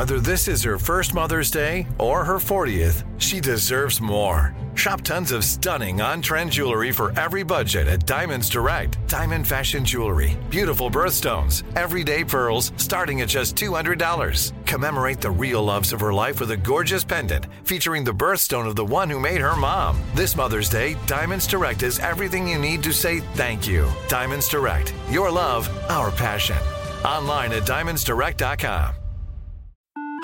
Whether this is her first Mother's Day or her 40th, she deserves more. Shop tons of stunning on trend jewelry for every budget at Diamonds Direct. Diamond Fashion Jewelry, beautiful birthstones, everyday pearls starting at just $200. Commemorate the real loves of her life with a gorgeous pendant featuring the birthstone of the one who made her mom. This Mother's Day, Diamonds Direct is everything you need to say thank you. Diamonds Direct, your love, our passion. Online at diamondsdirect.com.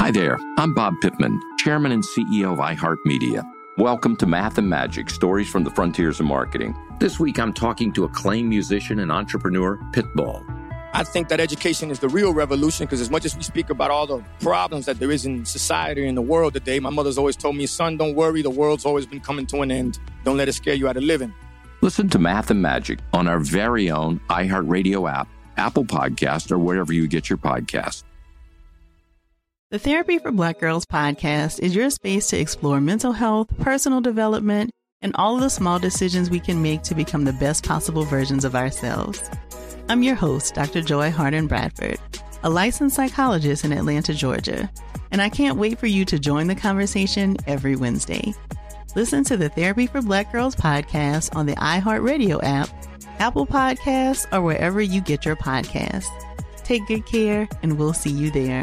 Hi there, I'm Bob Pittman, Chairman and CEO of iHeartMedia. Welcome to Math and Magic Stories from the Frontiers of Marketing. This week I'm talking to acclaimed musician and entrepreneur Pitbull. I think that education is the real revolution because as much as we speak about all the problems that there is in society and the world today, my mother's always told me, son, don't worry, the world's always been coming to an end. Don't let it scare you out of living. Listen to Math and Magic on our very own iHeartRadio app, Apple Podcast, or wherever you get your podcast. The Therapy for Black Girls podcast is your space to explore mental health, personal development, and all of the small decisions we can make to become the best possible versions of ourselves. I'm your host, Dr. Joy Harden Bradford, a licensed psychologist in Atlanta, Georgia, and I can't wait for you to join the conversation every Wednesday. Listen to the Therapy for Black Girls podcast on the iHeartRadio app, Apple Podcasts, or wherever you get your podcasts. Take good care, and we'll see you there.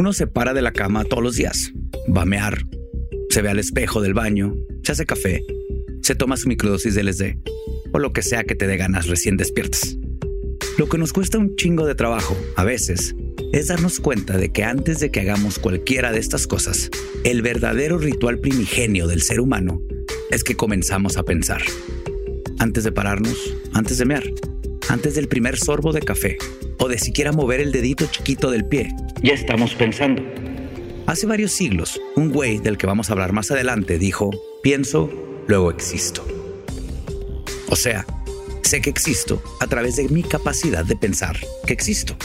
Uno se para de la cama todos los días, va a mear, se ve al espejo del baño, se hace café, se toma su microdosis de LSD o lo que sea que te dé ganas recién despiertas. Lo que nos cuesta un chingo de trabajo, a veces, es darnos cuenta de que antes de que hagamos cualquiera de estas cosas, el verdadero ritual primigenio del ser humano es que comenzamos a pensar. Antes de pararnos, antes de mear, antes del primer sorbo de café o de siquiera mover el dedito chiquito del pie, ya estamos pensando. Hace varios siglos, un güey del que vamos a hablar más adelante dijo, pienso, luego existo. O sea, sé que existo a través de mi capacidad de pensar que existo.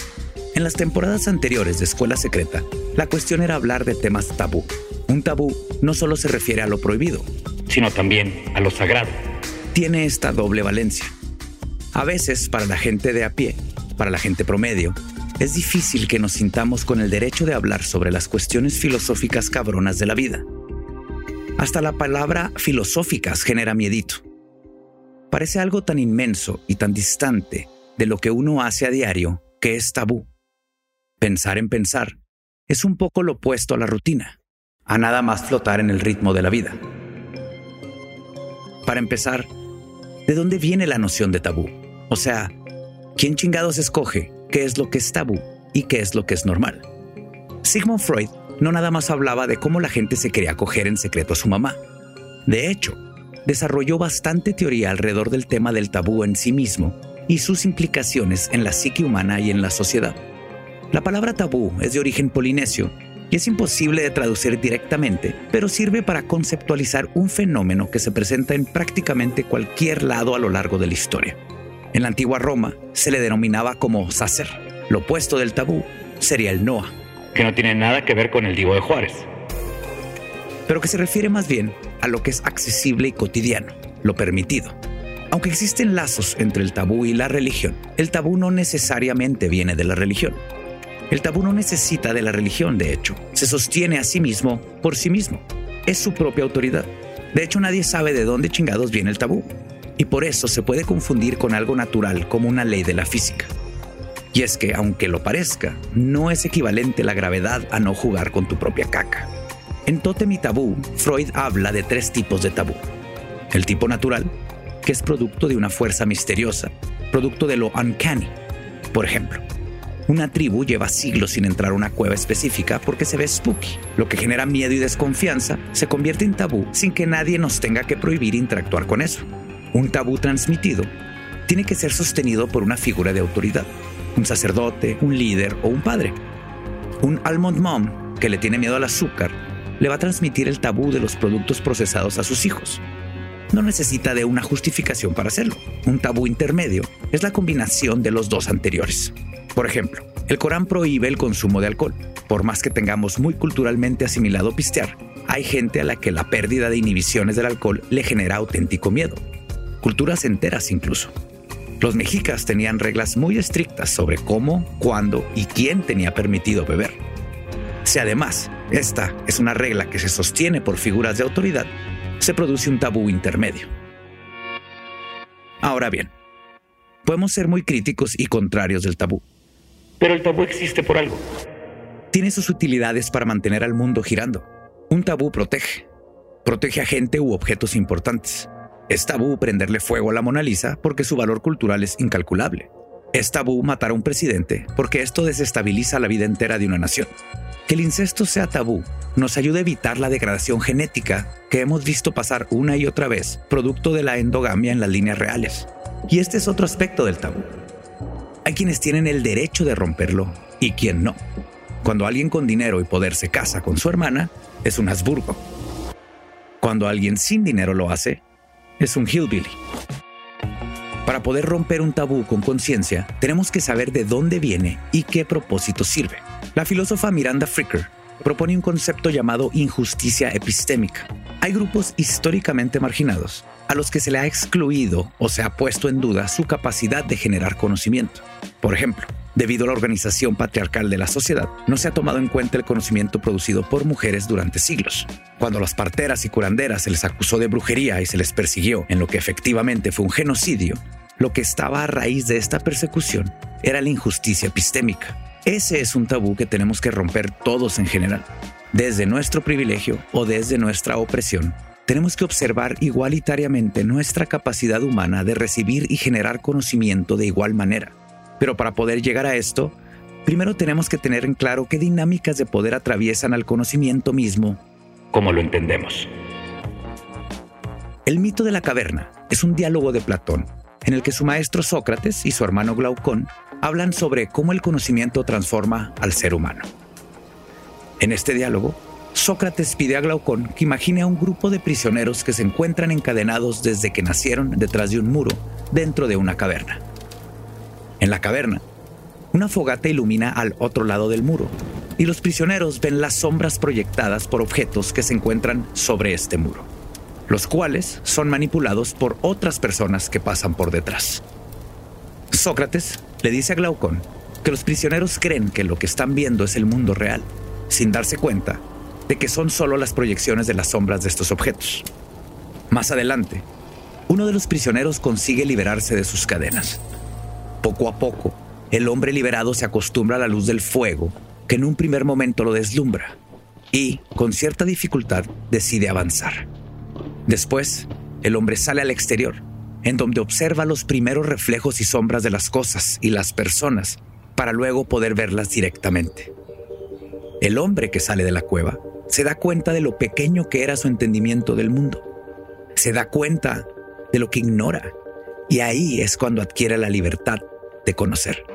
En las temporadas anteriores de Escuela Secreta, la cuestión era hablar de temas tabú. Un tabú no solo se refiere a lo prohibido, sino también a lo sagrado. Tiene esta doble valencia. A veces, para la gente de a pie, para la gente promedio, es difícil que nos sintamos con el derecho de hablar sobre las cuestiones filosóficas cabronas de la vida. Hasta la palabra filosóficas genera miedito. Parece algo tan inmenso y tan distante de lo que uno hace a diario que es tabú. Pensar en pensar es un poco lo opuesto a la rutina, a nada más flotar en el ritmo de la vida. Para empezar, ¿de dónde viene la noción de tabú? O sea, ¿quién chingados escoge qué es lo que es tabú y qué es lo que es normal? Sigmund Freud no nada más hablaba de cómo la gente se quería acoger en secreto a su mamá. De hecho, desarrolló bastante teoría alrededor del tema del tabú en sí mismo y sus implicaciones en la psique humana y en la sociedad. La palabra tabú es de origen polinesio y es imposible de traducir directamente, pero sirve para conceptualizar un fenómeno que se presenta en prácticamente cualquier lado a lo largo de la historia. En la antigua Roma se le denominaba como sacer. Lo opuesto del tabú sería el Noah. Que no tiene nada que ver con el Divo de Juárez. Pero que se refiere más bien a lo que es accesible y cotidiano, lo permitido. Aunque existen lazos entre el tabú y la religión, el tabú no necesariamente viene de la religión. El tabú no necesita de la religión, de hecho. Se sostiene a sí mismo por sí mismo. Es su propia autoridad. De hecho, nadie sabe de dónde chingados viene el tabú. Y por eso se puede confundir con algo natural como una ley de la física. Y es que, aunque lo parezca, no es equivalente la gravedad a no jugar con tu propia caca. En Totem y Tabú, Freud habla de tres tipos de tabú. El tipo natural, que es producto de una fuerza misteriosa, producto de lo uncanny. Por ejemplo, una tribu lleva siglos sin entrar a una cueva específica porque se ve spooky. Lo que genera miedo y desconfianza se convierte en tabú sin que nadie nos tenga que prohibir interactuar con eso. Un tabú transmitido tiene que ser sostenido por una figura de autoridad. un sacerdote, un líder o un padre. Un almond mom que le tiene miedo al azúcar le va a transmitir el tabú de los productos procesados a sus hijos. No necesita de una justificación para hacerlo. Un tabú intermedio es la combinación de los dos anteriores. Por ejemplo, el Corán prohíbe el consumo de alcohol. Por más que tengamos muy culturalmente asimilado pistear, hay gente a la que la pérdida de inhibiciones del alcohol le genera auténtico miedo. Culturas enteras incluso. Los mexicas tenían reglas muy estrictas sobre cómo, cuándo y quién tenía permitido beber. Si además esta es una regla que se sostiene por figuras de autoridad, se produce un tabú intermedio. Ahora bien, podemos ser muy críticos y contrarios del tabú. Pero el tabú existe por algo. Tiene sus utilidades para mantener al mundo girando. Un tabú protege. Protege a gente u objetos importantes. Es tabú prenderle fuego a la Mona Lisa porque su valor cultural es incalculable. Es tabú matar a un presidente porque esto desestabiliza la vida entera de una nación. Que el incesto sea tabú nos ayuda a evitar la degradación genética que hemos visto pasar una y otra vez, producto de la endogamia en las líneas reales. Y este es otro aspecto del tabú. Hay quienes tienen el derecho de romperlo y quien no. Cuando alguien con dinero y poder se casa con su hermana, es un Habsburgo. Cuando alguien sin dinero lo hace, es un hillbilly. Para poder romper un tabú con conciencia, tenemos que saber de dónde viene y qué propósito sirve. La filósofa Miranda Fricker propone un concepto llamado injusticia epistémica. Hay grupos históricamente marginados a los que se le ha excluido o se ha puesto en duda su capacidad de generar conocimiento. Por ejemplo, debido a la organización patriarcal de la sociedad, no se ha tomado en cuenta el conocimiento producido por mujeres durante siglos. Cuando las parteras y curanderas se les acusó de brujería y se les persiguió en lo que efectivamente fue un genocidio, lo que estaba a raíz de esta persecución era la injusticia epistémica. Ese es un tabú que tenemos que romper todos en general. Desde nuestro privilegio o desde nuestra opresión, tenemos que observar igualitariamente nuestra capacidad humana de recibir y generar conocimiento de igual manera. Pero para poder llegar a esto, primero tenemos que tener en claro qué dinámicas de poder atraviesan al conocimiento mismo, como lo entendemos. El mito de la caverna es un diálogo de Platón, en el que su maestro Sócrates y su hermano Glaucón hablan sobre cómo el conocimiento transforma al ser humano. En este diálogo, Sócrates pide a Glaucón que imagine a un grupo de prisioneros que se encuentran encadenados desde que nacieron detrás de un muro dentro de una caverna. En la caverna, una fogata ilumina al otro lado del muro y los prisioneros ven las sombras proyectadas por objetos que se encuentran sobre este muro, los cuales son manipulados por otras personas que pasan por detrás. Sócrates le dice a Glaucón que los prisioneros creen que lo que están viendo es el mundo real, sin darse cuenta de que son solo las proyecciones de las sombras de estos objetos. Más adelante, uno de los prisioneros consigue liberarse de sus cadenas. Poco a poco, el hombre liberado se acostumbra a la luz del fuego, que en un primer momento lo deslumbra, y, con cierta dificultad, decide avanzar. Después, el hombre sale al exterior en donde observa los primeros reflejos y sombras de las cosas y las personas para luego poder verlas directamente. El hombre que sale de la cueva se da cuenta de lo pequeño que era su entendimiento del mundo. Se da cuenta de lo que ignora. Y ahí es cuando adquiere la libertad de conocer.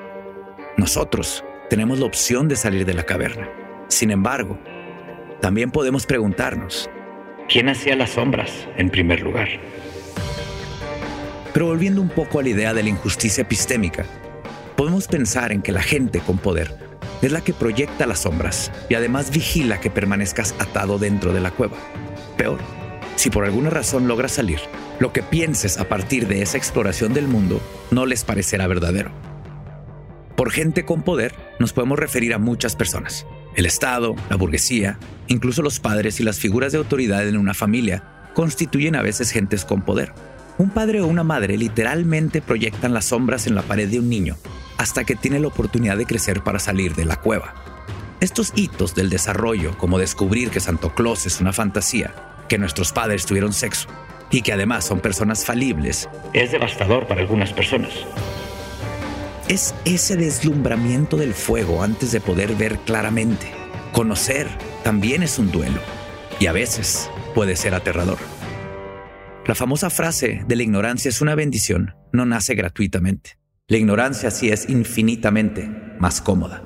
Nosotros tenemos la opción de salir de la caverna. Sin embargo, también podemos preguntarnos, ¿quién hacía las sombras en primer lugar? Pero volviendo un poco a la idea de la injusticia epistémica, podemos pensar en que la gente con poder es la que proyecta las sombras y además vigila que permanezcas atado dentro de la cueva. Peor, si por alguna razón logras salir, lo que pienses a partir de esa exploración del mundo no les parecerá verdadero. Por gente con poder nos podemos referir a muchas personas. El Estado, la burguesía, incluso los padres y las figuras de autoridad en una familia constituyen a veces gentes con poder. Un padre o una madre literalmente proyectan las sombras en la pared de un niño hasta que tiene la oportunidad de crecer para salir de la cueva. Estos hitos del desarrollo, como descubrir que Santo Claus es una fantasía, que nuestros padres tuvieron sexo y que además son personas falibles, es devastador para algunas personas. Es ese deslumbramiento del fuego antes de poder ver claramente. Conocer también es un duelo y a veces puede ser aterrador. La famosa frase de la ignorancia es una bendición no nace gratuitamente. La ignorancia sí es infinitamente más cómoda.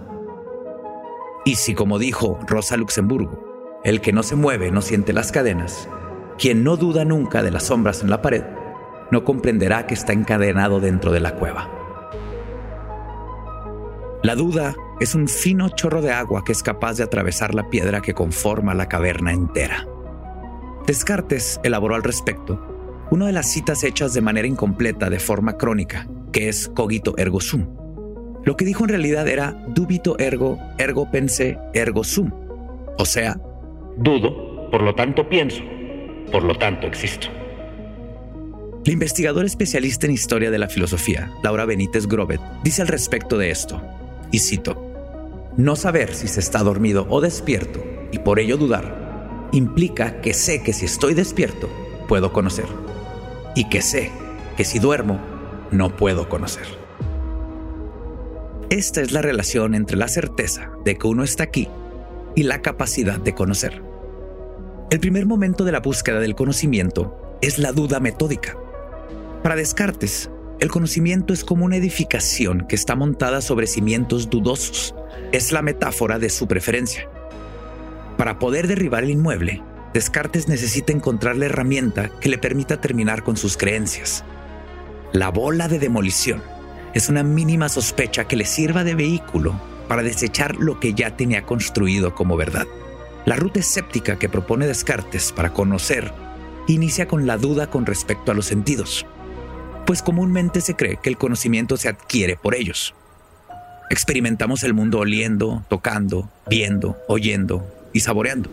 Y si, como dijo Rosa Luxemburgo, el que no se mueve no siente las cadenas, quien no duda nunca de las sombras en la pared, no comprenderá que está encadenado dentro de la cueva. La duda es un fino chorro de agua que es capaz de atravesar la piedra que conforma la caverna entera. Descartes elaboró al respecto una de las citas hechas de manera incompleta de forma crónica, que es cogito ergo sum. Lo que dijo en realidad era dubito ergo, ergo pense, ergo sum. O sea, dudo, por lo tanto pienso, por lo tanto existo. La investigadora especialista en historia de la filosofía, Laura Benítez Grobet, dice al respecto de esto, y cito, no saber si se está dormido o despierto, y por ello dudar, implica que sé que si estoy despierto, puedo conocer, y que sé que si duermo, no puedo conocer. Esta es la relación entre la certeza de que uno está aquí y la capacidad de conocer. El primer momento de la búsqueda del conocimiento es la duda metódica. Para Descartes, el conocimiento es como una edificación que está montada sobre cimientos dudosos. Es la metáfora de su preferencia. Para poder derribar el inmueble, Descartes necesita encontrar la herramienta que le permita terminar con sus creencias. La bola de demolición es una mínima sospecha que le sirva de vehículo para desechar lo que ya tenía construido como verdad. La ruta escéptica que propone Descartes para conocer inicia con la duda con respecto a los sentidos, pues comúnmente se cree que el conocimiento se adquiere por ellos. Experimentamos el mundo oliendo, tocando, viendo, oyendo y saboreando.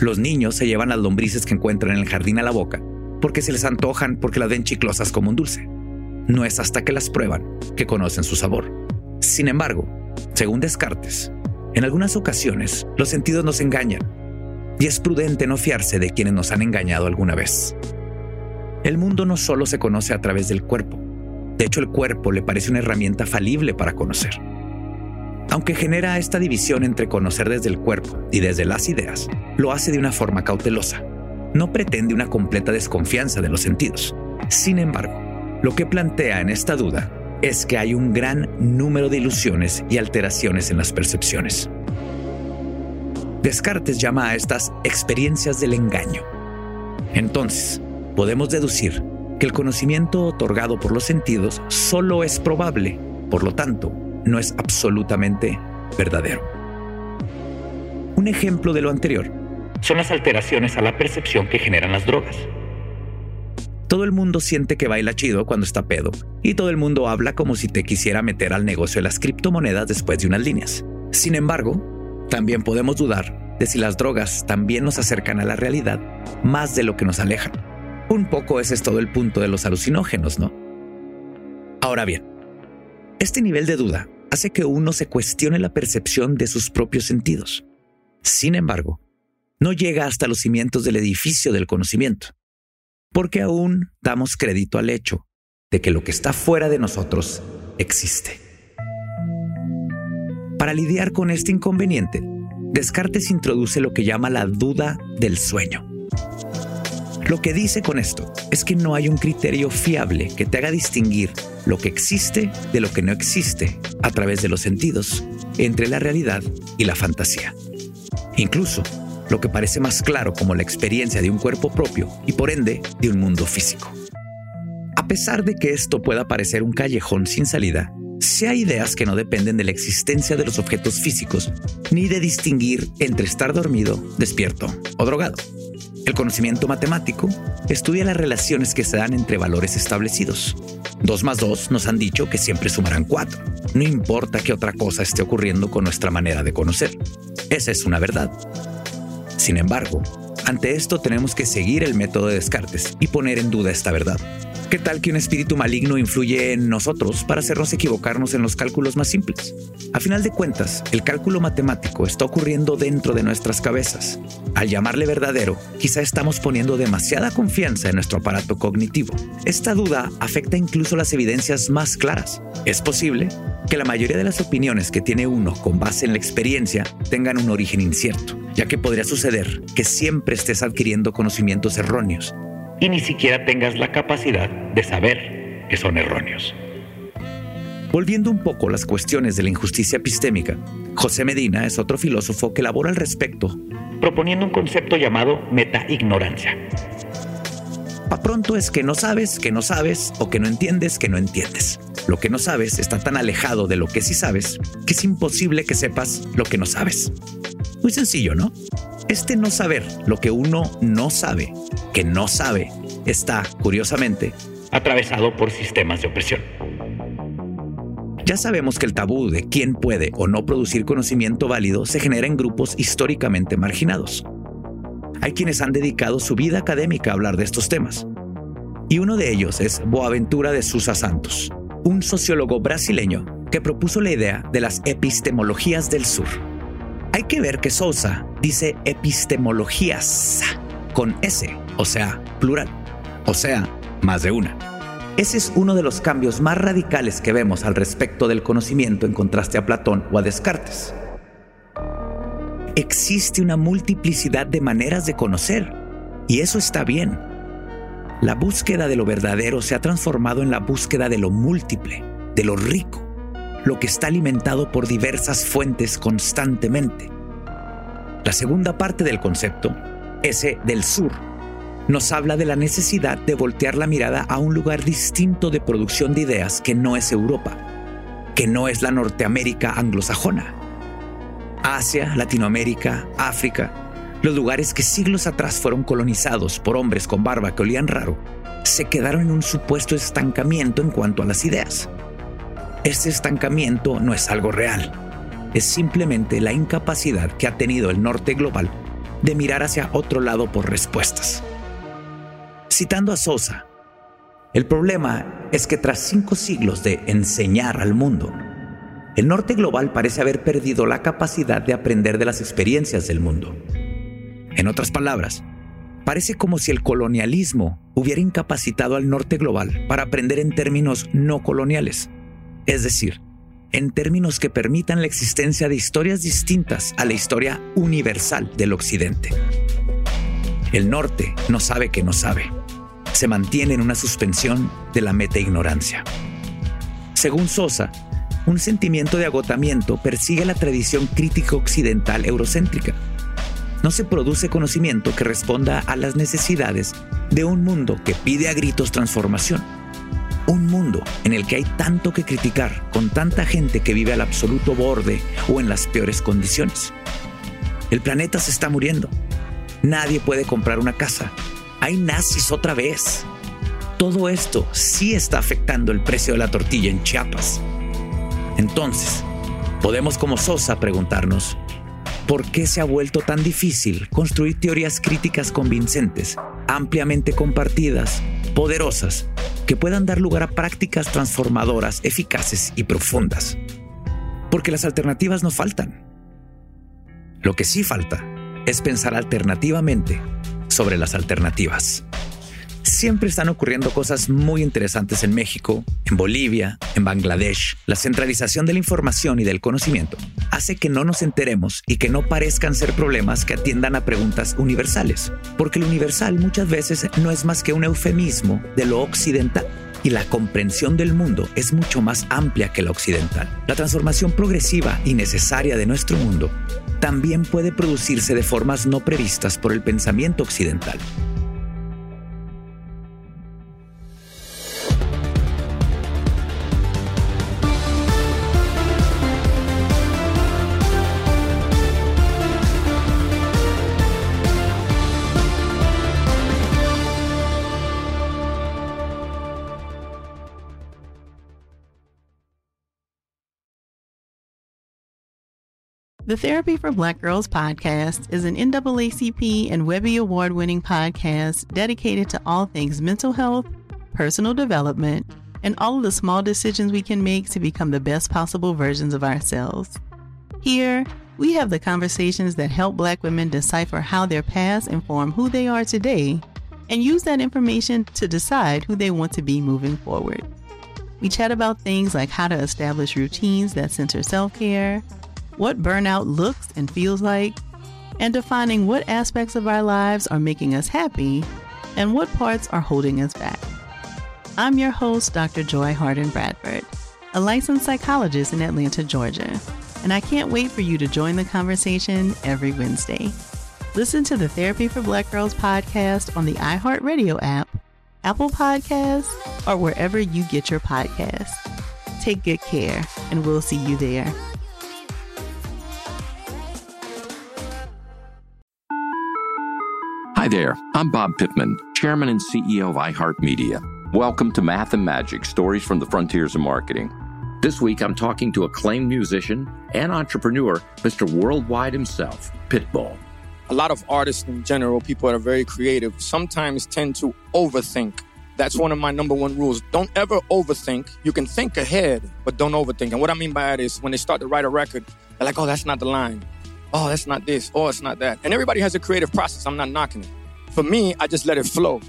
Los niños se llevan las lombrices que encuentran en el jardín a la boca porque se les antojan porque las ven chiclosas como un dulce. No es hasta que las prueban que conocen su sabor. Sin embargo, según Descartes, en algunas ocasiones los sentidos nos engañan y es prudente no fiarse de quienes nos han engañado alguna vez. El mundo no solo se conoce a través del cuerpo, de hecho el cuerpo le parece una herramienta falible para conocer. Aunque genera esta división entre conocer desde el cuerpo y desde las ideas, lo hace de una forma cautelosa. No pretende una completa desconfianza de los sentidos. Sin embargo, lo que plantea en esta duda es que hay un gran número de ilusiones y alteraciones en las percepciones. Descartes llama a estas experiencias del engaño. Entonces, podemos deducir que el conocimiento otorgado por los sentidos solo es probable, por lo tanto, no es absolutamente verdadero. Un ejemplo de lo anterior son las alteraciones a la percepción que generan las drogas. Todo el mundo siente que baila chido cuando está pedo, y todo el mundo habla como si te quisiera meter al negocio de las criptomonedas después de unas líneas. Sin embargo, también podemos dudar de si las drogas también nos acercan a la realidad más de lo que nos alejan. Un poco ese es todo el punto de los alucinógenos, ¿no? Ahora bien, este nivel de duda hace que uno se cuestione la percepción de sus propios sentidos. Sin embargo, no llega hasta los cimientos del edificio del conocimiento, porque aún damos crédito al hecho de que lo que está fuera de nosotros existe. Para lidiar con este inconveniente, Descartes introduce lo que llama la duda del sueño. Lo que dice con esto es que no hay un criterio fiable que te haga distinguir lo que existe de lo que no existe a través de los sentidos entre la realidad y la fantasía. Incluso lo que parece más claro como la experiencia de un cuerpo propio y por ende de un mundo físico. A pesar de que esto pueda parecer un callejón sin salida, si hay ideas que no dependen de la existencia de los objetos físicos ni de distinguir entre estar dormido, despierto o drogado. El conocimiento matemático estudia las relaciones que se dan entre valores establecidos. Dos más dos nos han dicho que siempre sumarán cuatro, no importa qué otra cosa esté ocurriendo con nuestra manera de conocer. Esa es una verdad. Sin embargo, ante esto tenemos que seguir el método de Descartes y poner en duda esta verdad. ¿Qué tal que un espíritu maligno influye en nosotros para hacernos equivocarnos en los cálculos más simples? A final de cuentas, el cálculo matemático está ocurriendo dentro de nuestras cabezas. Al llamarle verdadero, quizá estamos poniendo demasiada confianza en nuestro aparato cognitivo. Esta duda afecta incluso las evidencias más claras. Es posible que la mayoría de las opiniones que tiene uno con base en la experiencia tengan un origen incierto, ya que podría suceder que siempre estés adquiriendo conocimientos erróneos y ni siquiera tengas la capacidad de saber que son erróneos. Volviendo un poco a las cuestiones de la injusticia epistémica, José Medina es otro filósofo que elabora al respecto, proponiendo un concepto llamado metaignorancia. Pa pronto es que no sabes, que no sabes, o que no entiendes, que no entiendes. Lo que no sabes está tan alejado de lo que sí sabes que es imposible que sepas lo que no sabes. Muy sencillo, ¿no? Este no saber lo que uno no sabe, que no sabe, está, curiosamente, atravesado por sistemas de opresión. Ya sabemos que el tabú de quién puede o no producir conocimiento válido se genera en grupos históricamente marginados. Hay quienes han dedicado su vida académica a hablar de estos temas. Y uno de ellos es Boaventura de Sousa Santos, un sociólogo brasileño que propuso la idea de las epistemologías del sur. Hay que ver que Sousa dice epistemologías con S, o sea, plural, o sea, más de una. Ese es uno de los cambios más radicales que vemos al respecto del conocimiento en contraste a Platón o a Descartes existe una multiplicidad de maneras de conocer y eso está bien. La búsqueda de lo verdadero se ha transformado en la búsqueda de lo múltiple, de lo rico, lo que está alimentado por diversas fuentes constantemente. La segunda parte del concepto, ese del sur, nos habla de la necesidad de voltear la mirada a un lugar distinto de producción de ideas que no es Europa, que no es la Norteamérica anglosajona, Asia, Latinoamérica, África, los lugares que siglos atrás fueron colonizados por hombres con barba que olían raro, se quedaron en un supuesto estancamiento en cuanto a las ideas. Este estancamiento no es algo real, es simplemente la incapacidad que ha tenido el norte global de mirar hacia otro lado por respuestas. Citando a Sosa, el problema es que tras cinco siglos de enseñar al mundo, el norte global parece haber perdido la capacidad de aprender de las experiencias del mundo. En otras palabras, parece como si el colonialismo hubiera incapacitado al norte global para aprender en términos no coloniales, es decir, en términos que permitan la existencia de historias distintas a la historia universal del occidente. El norte no sabe que no sabe. Se mantiene en una suspensión de la meta-ignorancia. Según Sosa, un sentimiento de agotamiento persigue la tradición crítica occidental eurocéntrica. No se produce conocimiento que responda a las necesidades de un mundo que pide a gritos transformación. Un mundo en el que hay tanto que criticar con tanta gente que vive al absoluto borde o en las peores condiciones. El planeta se está muriendo. Nadie puede comprar una casa. Hay nazis otra vez. Todo esto sí está afectando el precio de la tortilla en Chiapas. Entonces, podemos como Sosa preguntarnos, ¿por qué se ha vuelto tan difícil construir teorías críticas convincentes, ampliamente compartidas, poderosas, que puedan dar lugar a prácticas transformadoras, eficaces y profundas? Porque las alternativas no faltan. Lo que sí falta es pensar alternativamente sobre las alternativas siempre están ocurriendo cosas muy interesantes en México, en Bolivia, en Bangladesh. La centralización de la información y del conocimiento hace que no nos enteremos y que no parezcan ser problemas que atiendan a preguntas universales, porque lo universal muchas veces no es más que un eufemismo de lo occidental y la comprensión del mundo es mucho más amplia que la occidental. La transformación progresiva y necesaria de nuestro mundo también puede producirse de formas no previstas por el pensamiento occidental. The Therapy for Black Girls podcast is an NAACP and Webby Award winning podcast dedicated to all things mental health, personal development, and all of the small decisions we can make to become the best possible versions of ourselves. Here, we have the conversations that help Black women decipher how their past inform who they are today and use that information to decide who they want to be moving forward. We chat about things like how to establish routines that center self care what burnout looks and feels like, and defining what aspects of our lives are making us happy and what parts are holding us back. I'm your host, Dr. Joy Harden Bradford. a licensed psychologist in Atlanta, Georgia. And I can't wait for you to join the conversation every Wednesday. Listen to the Therapy for Black Girls podcast on the iHeartRadio app, Apple Podcasts, or wherever you get your podcasts. Take good care, and we'll see you there. Hi there, I'm Bob Pittman, Chairman and CEO of iHeartMedia. Welcome to Math and Magic Stories from the Frontiers of Marketing. This week, I'm talking to acclaimed musician and entrepreneur, Mr. Worldwide himself, Pitbull. A lot of artists in general, people that are very creative, sometimes tend to overthink. That's one of my number one rules. Don't ever overthink. You can think ahead, but don't overthink. And what I mean by that is when they start to write a record, they're like, oh, that's not the line. Oh, that's not this. Oh, it's not that. And everybody has a creative process. I'm not knocking it. For me, I just let it flow.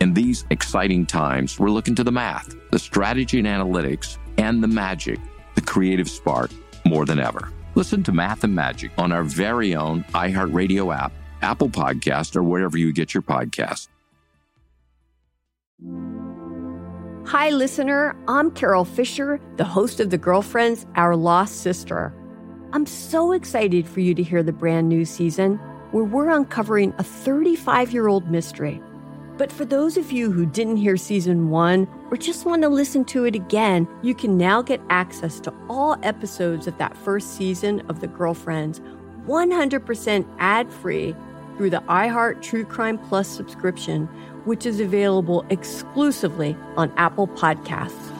In these exciting times, we're looking to the math, the strategy and analytics, and the magic, the creative spark, more than ever. Listen to Math and Magic on our very own iHeartRadio app, Apple Podcast, or wherever you get your podcast. Hi, listener. I'm Carol Fisher, the host of The Girlfriends, Our Lost Sister. I'm so excited for you to hear the brand new season where we're uncovering a 35 year old mystery. But for those of you who didn't hear season one or just want to listen to it again, you can now get access to all episodes of that first season of The Girlfriends 100% ad free through the iHeart True Crime Plus subscription, which is available exclusively on Apple Podcasts.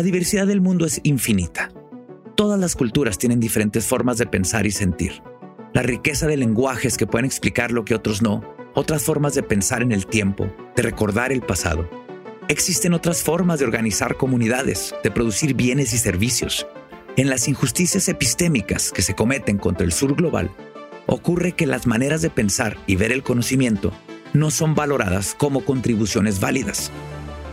La diversidad del mundo es infinita. Todas las culturas tienen diferentes formas de pensar y sentir. La riqueza de lenguajes que pueden explicar lo que otros no, otras formas de pensar en el tiempo, de recordar el pasado. Existen otras formas de organizar comunidades, de producir bienes y servicios. En las injusticias epistémicas que se cometen contra el sur global, ocurre que las maneras de pensar y ver el conocimiento no son valoradas como contribuciones válidas.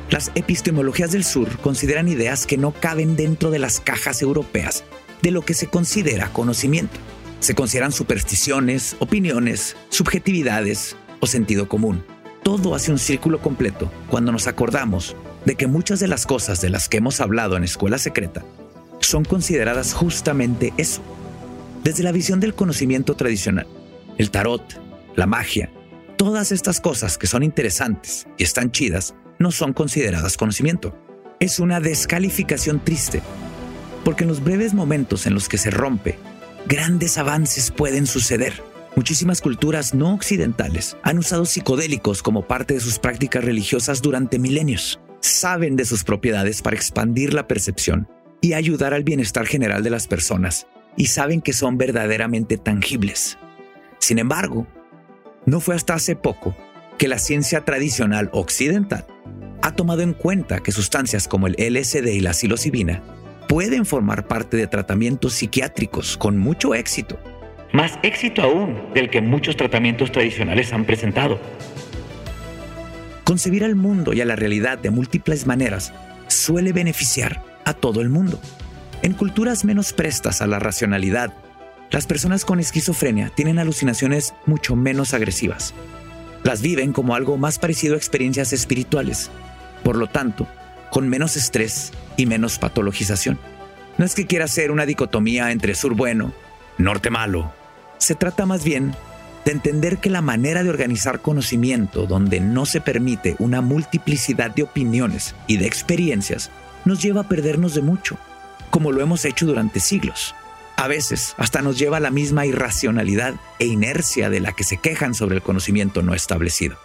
Las epistemologías del sur consideran ideas que no caben dentro de las cajas europeas de lo que se considera conocimiento. Se consideran supersticiones, opiniones, subjetividades o sentido común. Todo hace un círculo completo cuando nos acordamos de que muchas de las cosas de las que hemos hablado en Escuela Secreta son consideradas justamente eso. Desde la visión del conocimiento tradicional, el tarot, la magia, todas estas cosas que son interesantes y están chidas, no son consideradas conocimiento. Es una descalificación triste, porque en los breves momentos en los que se rompe, grandes avances pueden suceder. Muchísimas culturas no occidentales han usado psicodélicos como parte de sus prácticas religiosas durante milenios. Saben de sus propiedades para expandir la percepción y ayudar al bienestar general de las personas, y saben que son verdaderamente tangibles. Sin embargo, no fue hasta hace poco que la ciencia tradicional occidental tomado en cuenta que sustancias como el LSD y la psilocibina pueden formar parte de tratamientos psiquiátricos con mucho éxito. Más éxito aún del que muchos tratamientos tradicionales han presentado. Concebir al mundo y a la realidad de múltiples maneras suele beneficiar a todo el mundo. En culturas menos prestas a la racionalidad, las personas con esquizofrenia tienen alucinaciones mucho menos agresivas. Las viven como algo más parecido a experiencias espirituales, por lo tanto, con menos estrés y menos patologización. No es que quiera hacer una dicotomía entre sur bueno, norte malo. Se trata más bien de entender que la manera de organizar conocimiento donde no se permite una multiplicidad de opiniones y de experiencias nos lleva a perdernos de mucho, como lo hemos hecho durante siglos. A veces hasta nos lleva a la misma irracionalidad e inercia de la que se quejan sobre el conocimiento no establecido.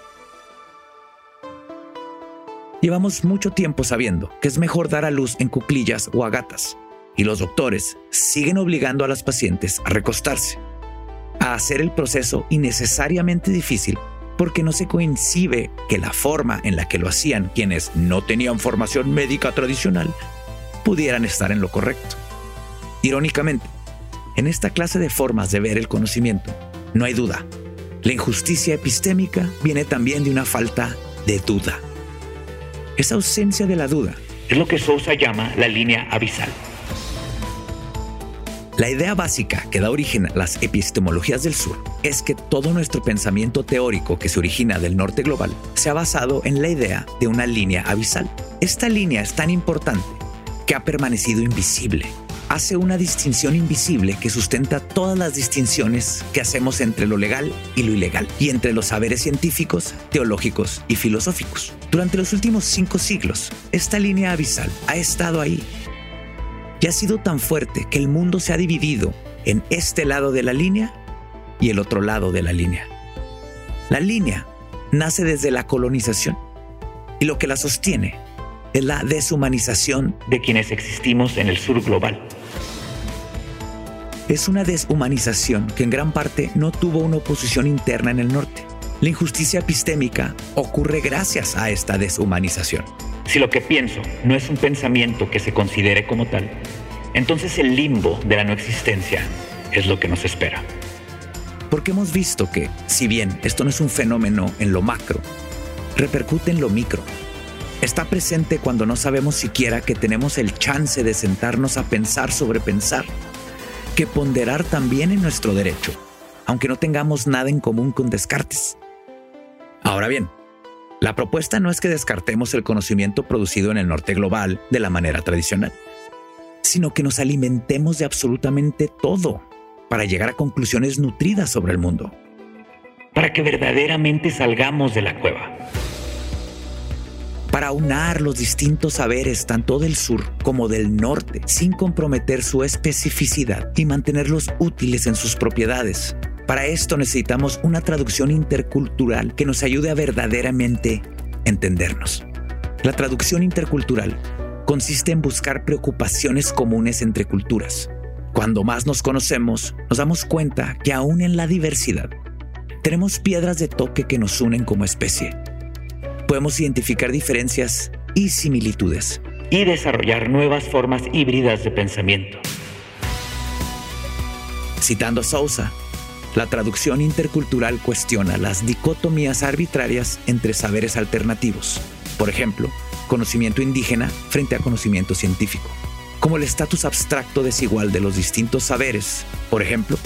Llevamos mucho tiempo sabiendo que es mejor dar a luz en cuclillas o a gatas, y los doctores siguen obligando a las pacientes a recostarse, a hacer el proceso innecesariamente difícil porque no se coincide que la forma en la que lo hacían quienes no tenían formación médica tradicional pudieran estar en lo correcto. Irónicamente, en esta clase de formas de ver el conocimiento, no hay duda. La injusticia epistémica viene también de una falta de duda. Esa ausencia de la duda es lo que Sousa llama la línea abisal. La idea básica que da origen a las epistemologías del sur es que todo nuestro pensamiento teórico que se origina del norte global se ha basado en la idea de una línea abisal. Esta línea es tan importante que ha permanecido invisible. Hace una distinción invisible que sustenta todas las distinciones que hacemos entre lo legal y lo ilegal, y entre los saberes científicos, teológicos y filosóficos. Durante los últimos cinco siglos, esta línea abisal ha estado ahí y ha sido tan fuerte que el mundo se ha dividido en este lado de la línea y el otro lado de la línea. La línea nace desde la colonización y lo que la sostiene es la deshumanización de quienes existimos en el sur global. Es una deshumanización que en gran parte no tuvo una oposición interna en el norte. La injusticia epistémica ocurre gracias a esta deshumanización. Si lo que pienso no es un pensamiento que se considere como tal, entonces el limbo de la no existencia es lo que nos espera. Porque hemos visto que, si bien esto no es un fenómeno en lo macro, repercute en lo micro. Está presente cuando no sabemos siquiera que tenemos el chance de sentarnos a pensar sobre pensar, que ponderar también en nuestro derecho, aunque no tengamos nada en común con Descartes. Ahora bien, la propuesta no es que descartemos el conocimiento producido en el norte global de la manera tradicional, sino que nos alimentemos de absolutamente todo para llegar a conclusiones nutridas sobre el mundo. Para que verdaderamente salgamos de la cueva. Para unar los distintos saberes tanto del sur como del norte sin comprometer su especificidad y mantenerlos útiles en sus propiedades para esto necesitamos una traducción intercultural que nos ayude a verdaderamente entendernos. La traducción intercultural consiste en buscar preocupaciones comunes entre culturas. Cuando más nos conocemos, nos damos cuenta que aún en la diversidad, tenemos piedras de toque que nos unen como especie. Podemos identificar diferencias y similitudes. Y desarrollar nuevas formas híbridas de pensamiento. Citando a Sousa, la traducción intercultural cuestiona las dicotomías arbitrarias entre saberes alternativos, por ejemplo, conocimiento indígena frente a conocimiento científico, como el estatus abstracto desigual de los distintos saberes, por ejemplo,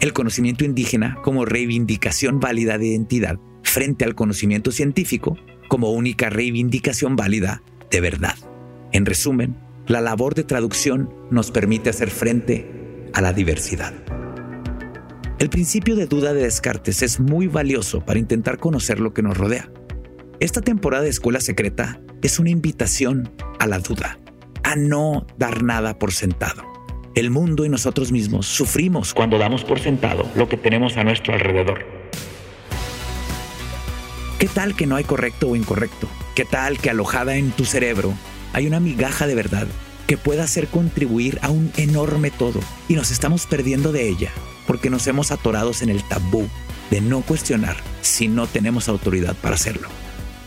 el conocimiento indígena como reivindicación válida de identidad frente al conocimiento científico como única reivindicación válida de verdad. En resumen, la labor de traducción nos permite hacer frente a la diversidad. El principio de duda de Descartes es muy valioso para intentar conocer lo que nos rodea. Esta temporada de Escuela Secreta es una invitación a la duda, a no dar nada por sentado. El mundo y nosotros mismos sufrimos cuando damos por sentado lo que tenemos a nuestro alrededor. ¿Qué tal que no hay correcto o incorrecto? ¿Qué tal que alojada en tu cerebro hay una migaja de verdad que pueda hacer contribuir a un enorme todo y nos estamos perdiendo de ella porque nos hemos atorados en el tabú de no cuestionar si no tenemos autoridad para hacerlo.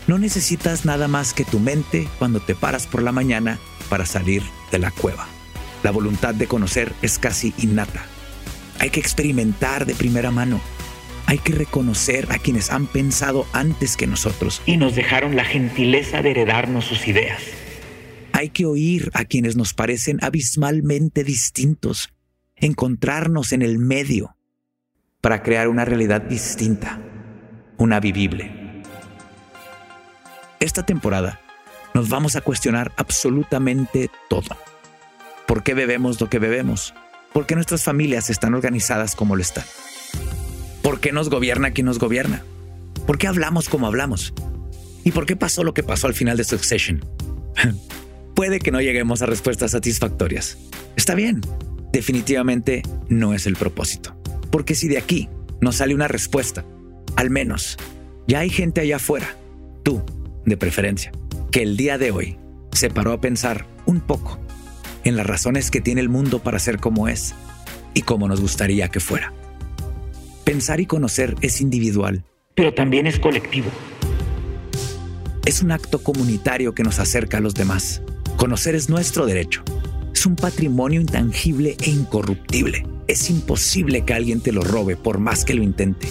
No necesitas nada más que tu mente cuando te paras por la mañana para salir de la cueva. La voluntad de conocer es casi innata. Hay que experimentar de primera mano. Hay que reconocer a quienes han pensado antes que nosotros. Y nos dejaron la gentileza de heredarnos sus ideas. Hay que oír a quienes nos parecen abismalmente distintos encontrarnos en el medio para crear una realidad distinta, una vivible. Esta temporada nos vamos a cuestionar absolutamente todo. ¿Por qué bebemos lo que bebemos? ¿Por qué nuestras familias están organizadas como lo están? ¿Por qué nos gobierna quien nos gobierna? ¿Por qué hablamos como hablamos? ¿Y por qué pasó lo que pasó al final de Succession? Puede que no lleguemos a respuestas satisfactorias. Está bien, definitivamente no es el propósito. Porque si de aquí no sale una respuesta, al menos ya hay gente allá afuera, tú de preferencia, que el día de hoy se paró a pensar un poco en las razones que tiene el mundo para ser como es y como nos gustaría que fuera. Pensar y conocer es individual. Pero también es colectivo. Es un acto comunitario que nos acerca a los demás. Conocer es nuestro derecho. Es un patrimonio intangible e incorruptible. Es imposible que alguien te lo robe por más que lo intente.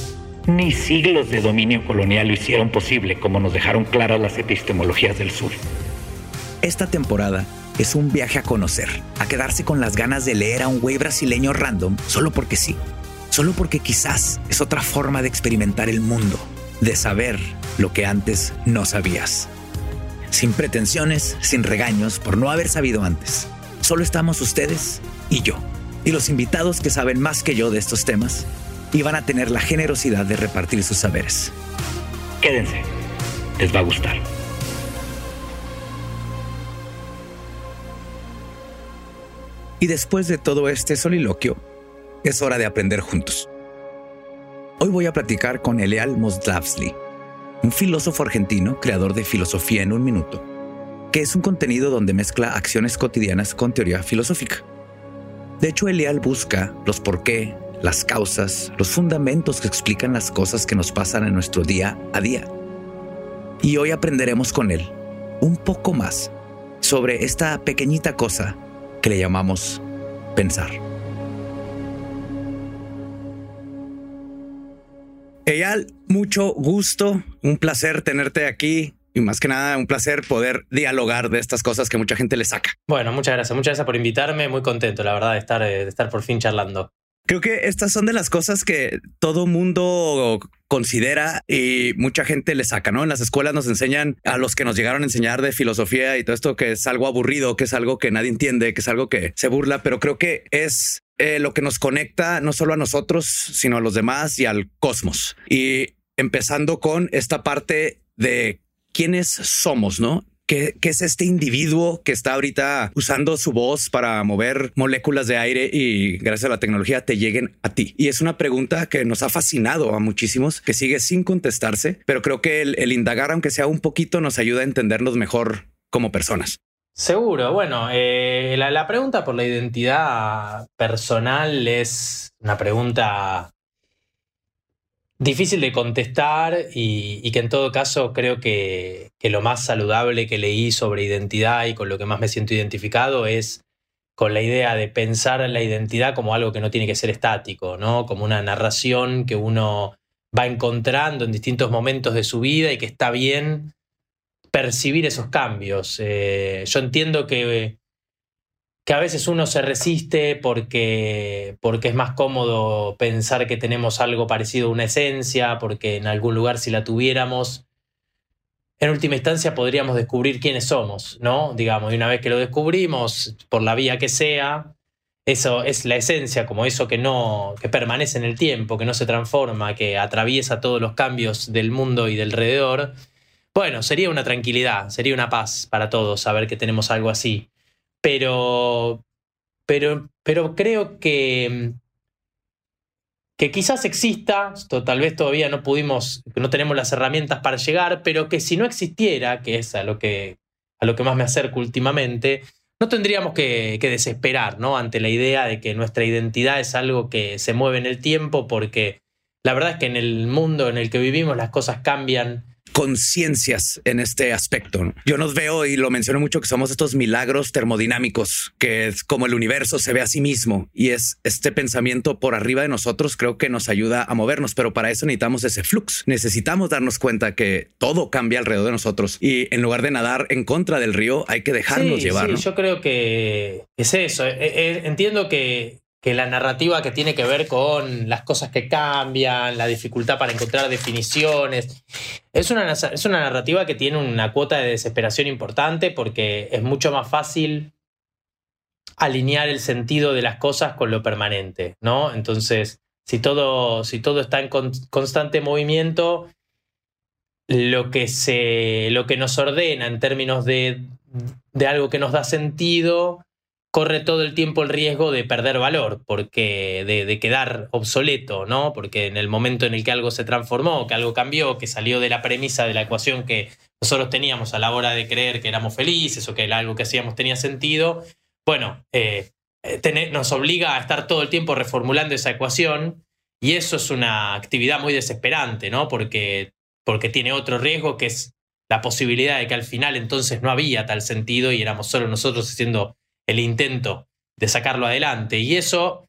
Ni siglos de dominio colonial lo hicieron posible, como nos dejaron claras las epistemologías del sur. Esta temporada es un viaje a conocer, a quedarse con las ganas de leer a un güey brasileño random solo porque sí, solo porque quizás es otra forma de experimentar el mundo, de saber lo que antes no sabías. Sin pretensiones, sin regaños por no haber sabido antes. Solo estamos ustedes y yo. Y los invitados que saben más que yo de estos temas y van a tener la generosidad de repartir sus saberes. Quédense, les va a gustar. Y después de todo este soliloquio, es hora de aprender juntos. Hoy voy a platicar con Eleal Moslavsky, un filósofo argentino, creador de Filosofía en un Minuto, que es un contenido donde mezcla acciones cotidianas con teoría filosófica. De hecho, Eleal busca los por qué, las causas, los fundamentos que explican las cosas que nos pasan en nuestro día a día. Y hoy aprenderemos con él un poco más sobre esta pequeñita cosa que le llamamos pensar. Eyal, mucho gusto, un placer tenerte aquí y más que nada un placer poder dialogar de estas cosas que mucha gente le saca. Bueno, muchas gracias, muchas gracias por invitarme, muy contento la verdad de estar, de estar por fin charlando. Creo que estas son de las cosas que todo mundo considera y mucha gente le saca, ¿no? En las escuelas nos enseñan a los que nos llegaron a enseñar de filosofía y todo esto que es algo aburrido, que es algo que nadie entiende, que es algo que se burla, pero creo que es eh, lo que nos conecta no solo a nosotros, sino a los demás y al cosmos. Y empezando con esta parte de quiénes somos, ¿no? ¿Qué, es este individuo que está ahorita usando su voz para mover moléculas de aire y gracias a la tecnología te lleguen a ti? Y es una pregunta que nos ha fascinado a muchísimos, que sigue sin contestarse, pero creo que el, indagar, aunque sea un poquito, nos ayuda a entendernos mejor como personas. Seguro, bueno, eh, la, pregunta por la identidad personal es una pregunta difícil de contestar y, que en todo caso creo que, lo más saludable que leí sobre identidad y con lo que más me siento identificado es con la idea de pensar en la identidad como algo que no tiene que ser estático, ¿no? Como una narración que uno va encontrando en distintos momentos de su vida y que está bien percibir esos cambios. Eh, yo entiendo que que a veces uno se resiste porque, porque es más cómodo pensar que tenemos algo parecido a una esencia, porque en algún lugar si la tuviéramos, en última instancia podríamos descubrir quiénes somos, ¿no? Digamos, y una vez que lo descubrimos, por la vía que sea, eso es la esencia, como eso que no, que permanece en el tiempo, que no se transforma, que atraviesa todos los cambios del mundo y del alrededor. Bueno, sería una tranquilidad, sería una paz para todos saber que tenemos algo así pero, pero, pero creo que, que quizás exista, tal vez todavía no pudimos, no tenemos las herramientas para llegar, pero que si no existiera, que es a lo que, a lo que más me acerco últimamente, no tendríamos que, que, desesperar ¿no? ante la idea de que nuestra identidad es algo que se mueve en el tiempo, porque la verdad es que en el mundo en el que vivimos las cosas cambian conciencias en este aspecto. Yo nos veo y lo menciono mucho que somos estos milagros termodinámicos, que es como el universo se ve a sí mismo y es este pensamiento por arriba de nosotros, creo que nos ayuda a movernos, pero para eso necesitamos ese flux. Necesitamos darnos cuenta que todo cambia alrededor de nosotros y en lugar de nadar en contra del río, hay que dejarnos llevar. Sí, yo creo que es eso. Eh, eh, entiendo que que la narrativa que tiene que ver con las cosas que cambian, la dificultad para encontrar definiciones, es una, es una narrativa que tiene una cuota de desesperación importante porque es mucho más fácil alinear el sentido de las cosas con lo permanente, ¿no? Entonces, si todo, si todo está en constante movimiento, lo que, se, lo que nos ordena en términos de, de algo que nos da sentido corre todo el tiempo el riesgo de perder valor, porque de, quedar obsoleto, ¿no? Porque en el momento en el que algo se transformó, que algo cambió, que salió de la premisa de la ecuación que nosotros teníamos a la hora de creer que éramos felices o que algo que hacíamos tenía sentido, bueno, eh, eh, nos obliga a estar todo el tiempo reformulando esa ecuación y eso es una actividad muy desesperante, ¿no? Porque, porque tiene otro riesgo que es la posibilidad de que al final entonces no había tal sentido y éramos solo nosotros haciendo el intento de sacarlo adelante. Y eso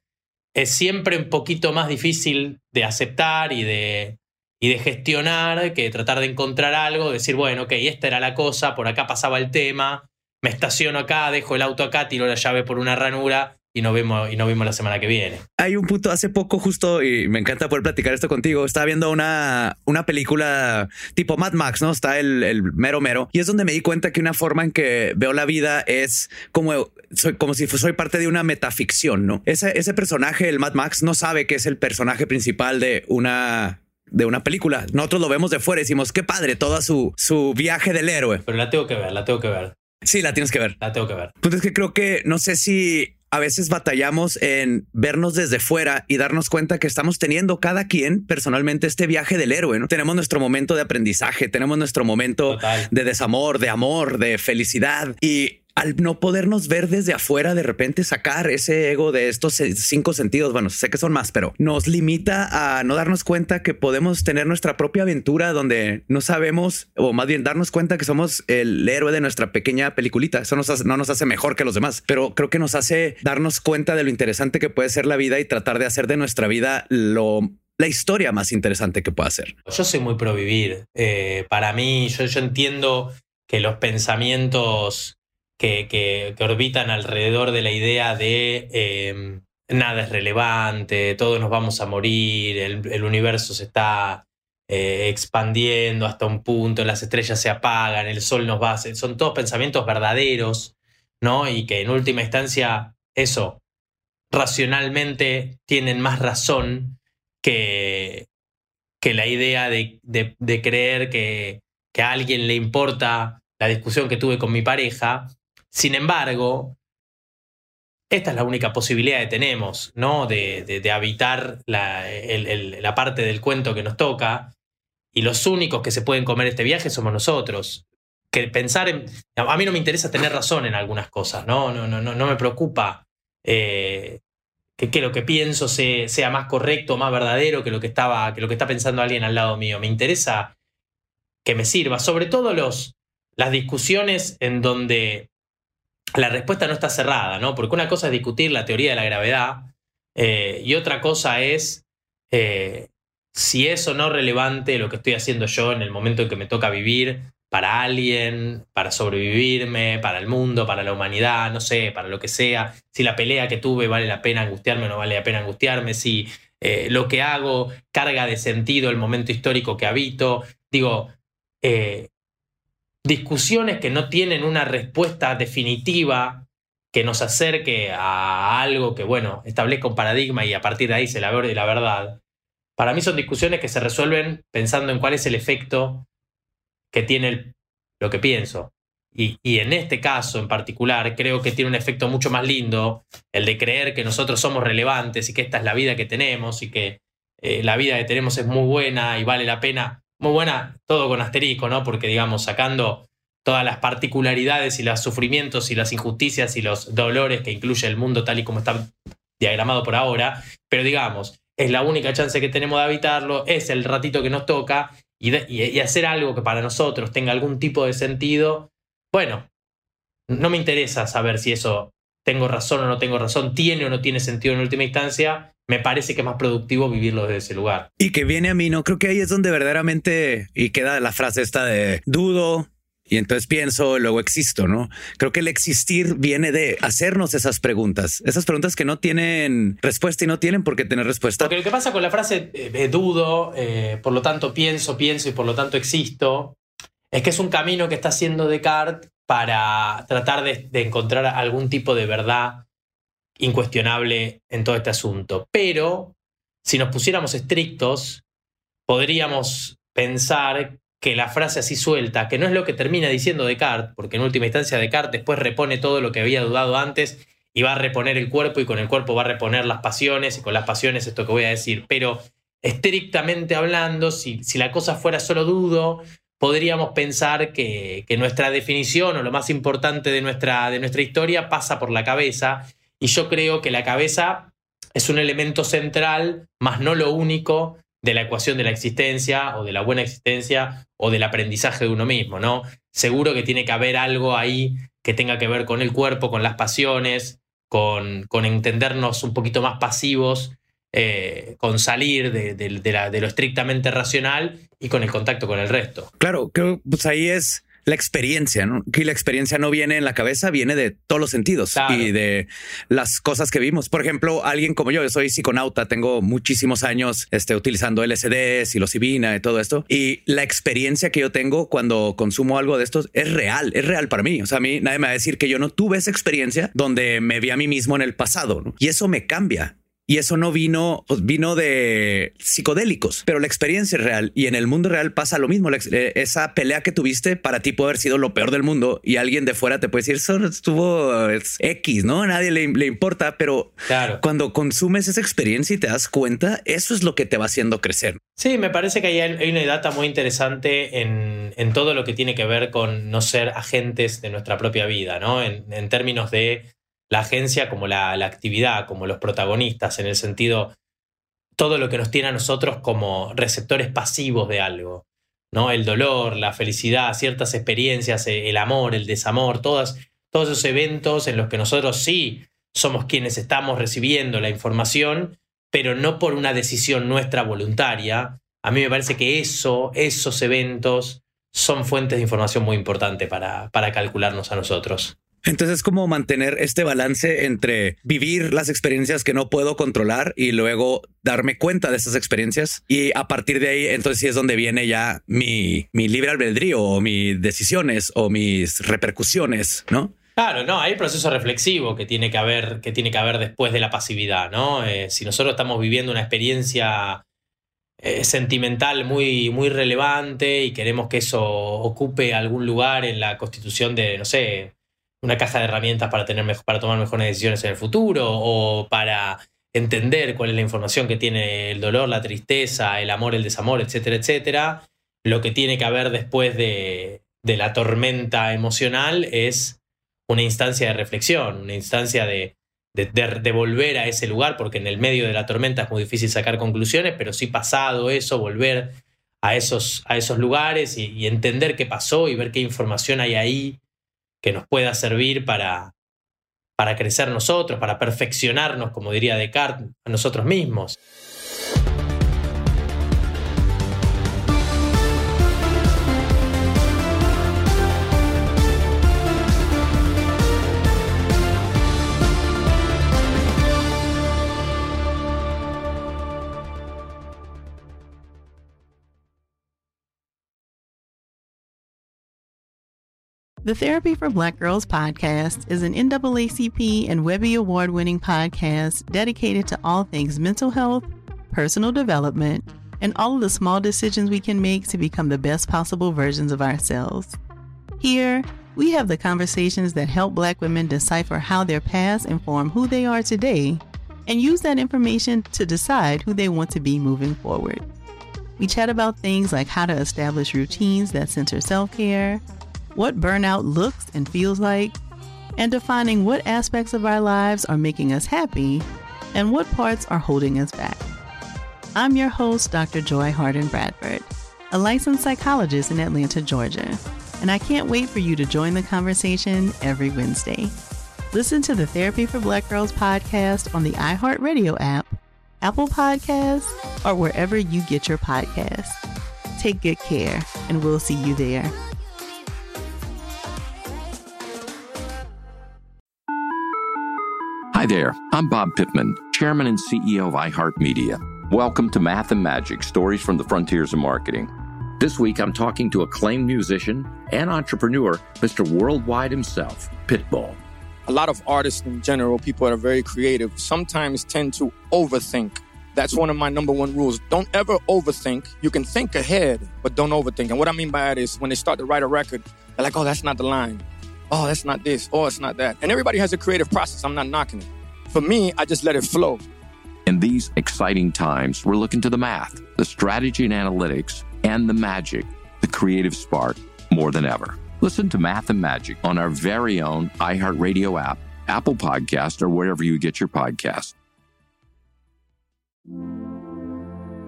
es siempre un poquito más difícil de aceptar y de, y de gestionar que tratar de encontrar algo, decir, bueno, ok, esta era la cosa, por acá pasaba el tema, me estaciono acá, dejo el auto acá, tiro la llave por una ranura y nos vemos y nos vemos la semana que viene. Hay un punto hace poco justo y me encanta poder platicar esto contigo. Estaba viendo una, una película tipo Mad Max, ¿no? Está el, el, mero mero y es donde me di cuenta que una forma en que veo la vida es como soy como si soy parte de una metaficción, ¿no? Ese, ese personaje, el Mad Max, no sabe que es el personaje principal de una de una película. Nosotros lo vemos de fuera y decimos qué padre todo su, su viaje del héroe. Pero la tengo que ver, la tengo que ver. Sí, la tienes que ver. La tengo que ver. Pues es que creo que no sé si a veces batallamos en vernos desde fuera y darnos cuenta que estamos teniendo cada quien personalmente este viaje del héroe. ¿no? Tenemos nuestro momento de aprendizaje, tenemos nuestro momento de desamor, de amor, de felicidad y al no podernos ver desde afuera, de repente sacar ese ego de estos cinco sentidos, bueno, sé que son más, pero nos limita a no darnos cuenta que podemos tener nuestra propia aventura donde no sabemos, o más bien darnos cuenta que somos el héroe de nuestra pequeña peliculita. Eso no nos hace mejor que los demás, pero creo que nos hace darnos cuenta de lo interesante que puede ser la vida y tratar de hacer de nuestra vida lo la historia más interesante que pueda ser. Yo soy muy pro vivir. Eh, para mí, yo entiendo que los pensamientos que, orbitan alrededor de la idea de em, nada es relevante, todos nos vamos a morir, el, universo se está eh, expandiendo hasta un punto, las estrellas se apagan, el sol nos va a... Son todos pensamientos verdaderos, ¿no? Y que en última instancia, eso, racionalmente tienen más razón que, que la idea de, creer que, que a alguien le importa la discusión que tuve con mi pareja sin embargo, esta es la única posibilidad que tenemos, ¿no? De, habitar la, la, parte del cuento que nos toca. Y los únicos que se pueden comer este viaje somos nosotros. Que pensar en. A mí no me interesa tener razón en algunas cosas, ¿no? No, no, no, no me preocupa eh, que, que, lo que pienso sea más correcto, más verdadero que lo que, estaba, que lo que está pensando alguien al lado mío. Me interesa que me sirva. Sobre todo los, las discusiones en donde la respuesta no está cerrada, ¿no? Porque una cosa es discutir la teoría de la gravedad eh, y otra cosa es eh, si es o no relevante lo que estoy haciendo yo en el momento en que me toca vivir para alguien, para sobrevivirme, para el mundo, para la humanidad, no sé, para lo que sea, si la pelea que tuve vale la pena angustiarme o no vale la pena angustiarme, si eh, lo que hago carga de sentido el momento histórico que habito. Digo, discusiones que no tienen una respuesta definitiva que nos acerque a algo que, bueno, establezca un paradigma y a partir de ahí se la de la verdad. Para mí son discusiones que se resuelven pensando en cuál es el efecto que tiene lo que pienso. Y, en este caso en particular creo que tiene un efecto mucho más lindo, el de creer que nosotros somos relevantes y que esta es la vida que tenemos y que eh, la vida que tenemos es muy buena y vale la pena muy buena, todo con asterisco, ¿no? Porque, digamos, sacando todas las particularidades y los sufrimientos y las injusticias y los dolores que incluye el mundo tal y como está diagramado por ahora, pero digamos, es la única chance que tenemos de habitarlo, es el ratito que nos toca y, y, hacer algo que para nosotros tenga algún tipo de sentido, bueno, no me interesa saber si eso tengo razón o no tengo razón, tiene o no tiene sentido en última instancia, me parece que es más productivo vivirlo desde ese lugar. Y que viene a mí, ¿no? Creo que ahí es donde verdaderamente, y queda la frase esta de dudo, y entonces pienso, luego existo, ¿no? Creo que el existir viene de hacernos esas preguntas, esas preguntas que no tienen respuesta y no tienen por qué tener respuesta. Porque lo que pasa con la frase eh, dudo, eh, por lo tanto pienso, pienso y por lo tanto existo, es que es un camino que está haciendo Descartes para tratar de encontrar algún tipo de verdad incuestionable en todo este asunto. Pero si nos pusiéramos estrictos, podríamos pensar que la frase así suelta, que no es lo que termina diciendo Descartes, porque en última instancia Descartes después repone todo lo que había dudado antes y va a reponer el cuerpo y con el cuerpo va a reponer las pasiones y con las pasiones esto que voy a decir. Pero estrictamente hablando, si, si la cosa fuera solo dudo, podríamos pensar que, nuestra definición o lo más importante de nuestra, de nuestra historia pasa por la cabeza. Y yo creo que la cabeza es un elemento central, más no lo único, de la ecuación de la existencia o de la buena existencia o del aprendizaje de uno mismo, ¿no? Seguro que tiene que haber algo ahí que tenga que ver con el cuerpo, con las pasiones, con, con entendernos un poquito más pasivos, eh, con salir de, de, lo estrictamente racional y con el contacto con el resto. Claro, creo que pues ahí es la experiencia, ¿no? Que la experiencia no viene en la cabeza, viene de todos los sentidos y de las cosas que vimos. Por ejemplo, alguien como yo, yo soy psiconauta, tengo muchísimos años este, utilizando LSD, psilocibina y todo esto. Y la experiencia que yo tengo cuando consumo algo de estos es real, es real para mí. O sea, a mí nadie me va a decir que yo no tuve esa experiencia donde me vi a mí mismo en el pasado ¿no? y eso me cambia. Y eso no vino, pues vino de psicodélicos, pero la experiencia es real y en el mundo real pasa lo mismo. Eh, esa pelea que tuviste para ti puede haber sido lo peor del mundo y alguien de fuera te puede decir eso estuvo X, no? A nadie le, importa, pero claro. cuando consumes esa experiencia y te das cuenta, eso es lo que te va haciendo crecer. Sí, me parece que hay, una data muy interesante en, en, todo lo que tiene que ver con no ser agentes de nuestra propia vida, ¿no? En, en términos de la agencia como la, actividad, como los protagonistas, en el sentido, todo lo que nos tiene a nosotros como receptores pasivos de algo. ¿no? El dolor, la felicidad, ciertas experiencias, eh, el amor, el desamor, todas, todos esos eventos en los que nosotros sí somos quienes estamos recibiendo la información, pero no por una decisión nuestra voluntaria. A mí me parece que eso, esos eventos son fuentes de información muy importante para, para calcularnos a nosotros. Entonces, ¿cómo mantener este balance entre vivir las experiencias que no puedo controlar y luego darme cuenta de esas experiencias? Y a partir de ahí, entonces sí es donde viene ya mi, mi libre albedrío o mis decisiones o mis repercusiones, ¿no? Claro, no, hay un proceso reflexivo que tiene que haber, que tiene que haber después de la pasividad, ¿no? Eh, si nosotros estamos viviendo una experiencia eh, sentimental muy, muy relevante y queremos que eso ocupe algún lugar en la constitución de, no sé, una caja de herramientas para, tener para tomar mejores decisiones en el futuro o para entender cuál es la información que tiene el dolor, la tristeza, el amor, el desamor, etcétera, etcétera. Lo que tiene que haber después de, la tormenta emocional es una instancia de reflexión, una instancia de, de, volver a ese lugar, porque en el medio de la tormenta es muy difícil sacar conclusiones, pero sí pasado eso, volver a esos, a esos lugares y entender qué pasó y ver qué información hay ahí que nos pueda servir para, para crecer nosotros, para perfeccionarnos, como diría Descartes, a nosotros mismos. The Therapy for Black Girls podcast is an NAACP and Webby Award winning podcast dedicated to all things mental health, personal development, and all of the small decisions we can make to become the best possible versions of ourselves. Here, we have the conversations that help Black women decipher how their past inform who they are today and use that information to decide who they want to be moving forward. We chat about things like how to establish routines that center self care what burnout looks and feels like, and defining what aspects of our lives are making us happy and what parts are holding us back. I'm your host, Dr. Joy Harden Bradford, a licensed psychologist in Atlanta, Georgia, and I can't wait for you to join the conversation every Wednesday. Listen to the Therapy for Black Girls podcast on the iHeartRadio app, Apple Podcasts, or wherever you get your podcasts. Take good care, and we'll see you there. Hi there, I'm Bob Pittman, Chairman and CEO of iHeartMedia. Welcome to Math and Magic Stories from the Frontiers of Marketing. This week, I'm talking to acclaimed musician and entrepreneur, Mr. Worldwide himself, Pitbull. A lot of artists in general, people that are very creative, sometimes tend to overthink. That's one of my number one rules. Don't ever overthink. You can think ahead, but don't overthink. And what I mean by that is when they start to write a record, they're like, oh, that's not the line oh, that's not this, oh, it's not that. And everybody has a creative process. I'm not knocking it. For me, I just let it flow. In these exciting times, we're looking to the math, the strategy and analytics, and the magic, the creative spark, more than ever. Listen to Math and Magic on our very own iHeartRadio app, Apple Podcast, or wherever you get your podcast.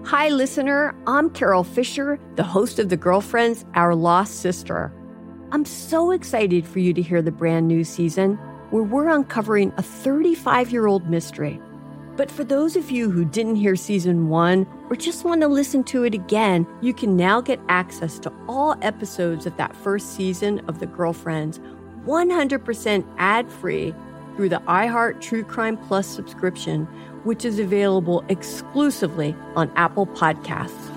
Hi, listener. I'm Carol Fisher, the host of The Girlfriends, Our Lost Sister. I'm so excited for you to hear the brand new season where we're uncovering a 35 year old mystery. But for those of you who didn't hear season one or just want to listen to it again, you can now get access to all episodes of that first season of The Girlfriends 100% ad free through the iHeart True Crime Plus subscription, which is available exclusively on Apple Podcasts.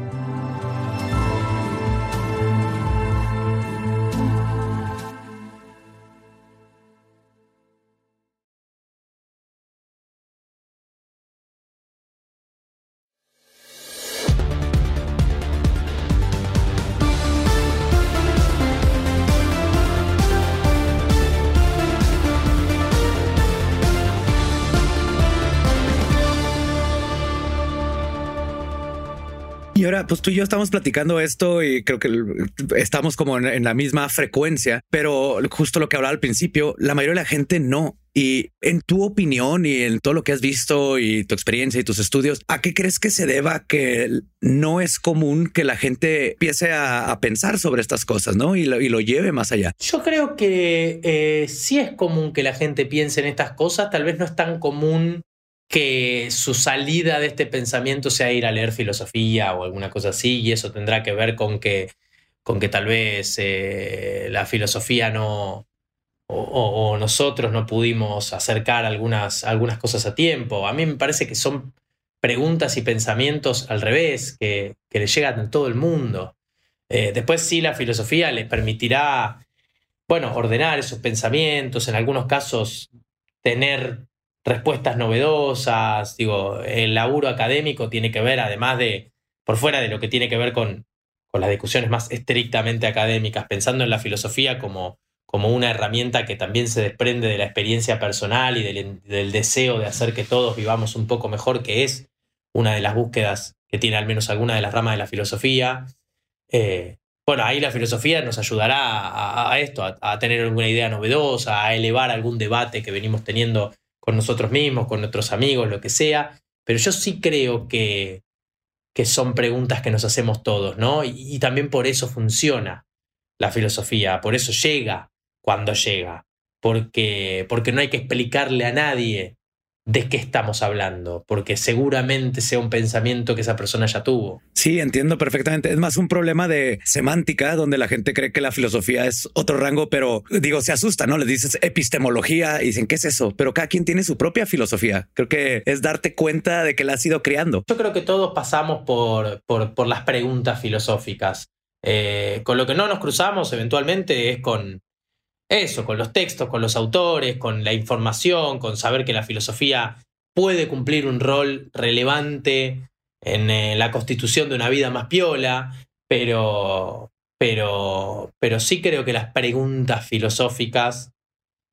Pues tú y yo estamos platicando esto y creo que estamos como en, la misma frecuencia, pero justo lo que hablaba al principio, la mayoría de la gente no. Y en tu opinión y en todo lo que has visto y tu experiencia y tus estudios, ¿a qué crees que se deba que no es común que la gente empiece a, pensar sobre estas cosas, ¿no? Y lo, lleve más allá. Yo creo que eh, sí es común que la gente piense en estas cosas, tal vez no es tan común que su salida de este pensamiento sea ir a leer filosofía o alguna cosa así, y eso tendrá que ver con que, con que tal vez eh, la filosofía no, o, nosotros no pudimos acercar algunas, algunas cosas a tiempo. A mí me parece que son preguntas y pensamientos al revés, que, que le llegan a todo el mundo. Eh, después sí, la filosofía les permitirá, bueno, ordenar esos pensamientos, en algunos casos tener respuestas novedosas. Digo, el laburo académico tiene que ver, además de, por fuera de lo que tiene que ver con, con las discusiones más estrictamente académicas, pensando en la filosofía como, como una herramienta que también se desprende de la experiencia personal y del, deseo de hacer que todos vivamos un poco mejor, que es una de las búsquedas que tiene al menos alguna de las ramas de la filosofía. Eh, bueno, ahí la filosofía nos ayudará a, esto, a, a, tener alguna idea novedosa, a elevar algún debate que venimos teniendo con nosotros mismos, con nuestros amigos, lo que sea, pero yo sí creo que, que son preguntas que nos hacemos todos, ¿no? Y, y también por eso funciona la filosofía, por eso llega cuando llega, porque, porque no hay que explicarle a nadie de qué estamos hablando, porque seguramente sea un pensamiento que esa persona ya tuvo. Sí, entiendo perfectamente. Es más un problema de semántica, donde la gente cree que la filosofía es otro rango, pero digo, se asusta, ¿no? Le dices epistemología y dicen, ¿qué es eso? Pero cada quien tiene su propia filosofía. Creo que es darte cuenta de que la has ido creando. Yo creo que todos pasamos por, por, por las preguntas filosóficas. Eh, con lo que no nos cruzamos eventualmente es con, eso, con los textos, con los autores, con la información, con saber que la filosofía puede cumplir un rol relevante en eh, la constitución de una vida más piola, pero, pero, pero sí creo que las preguntas filosóficas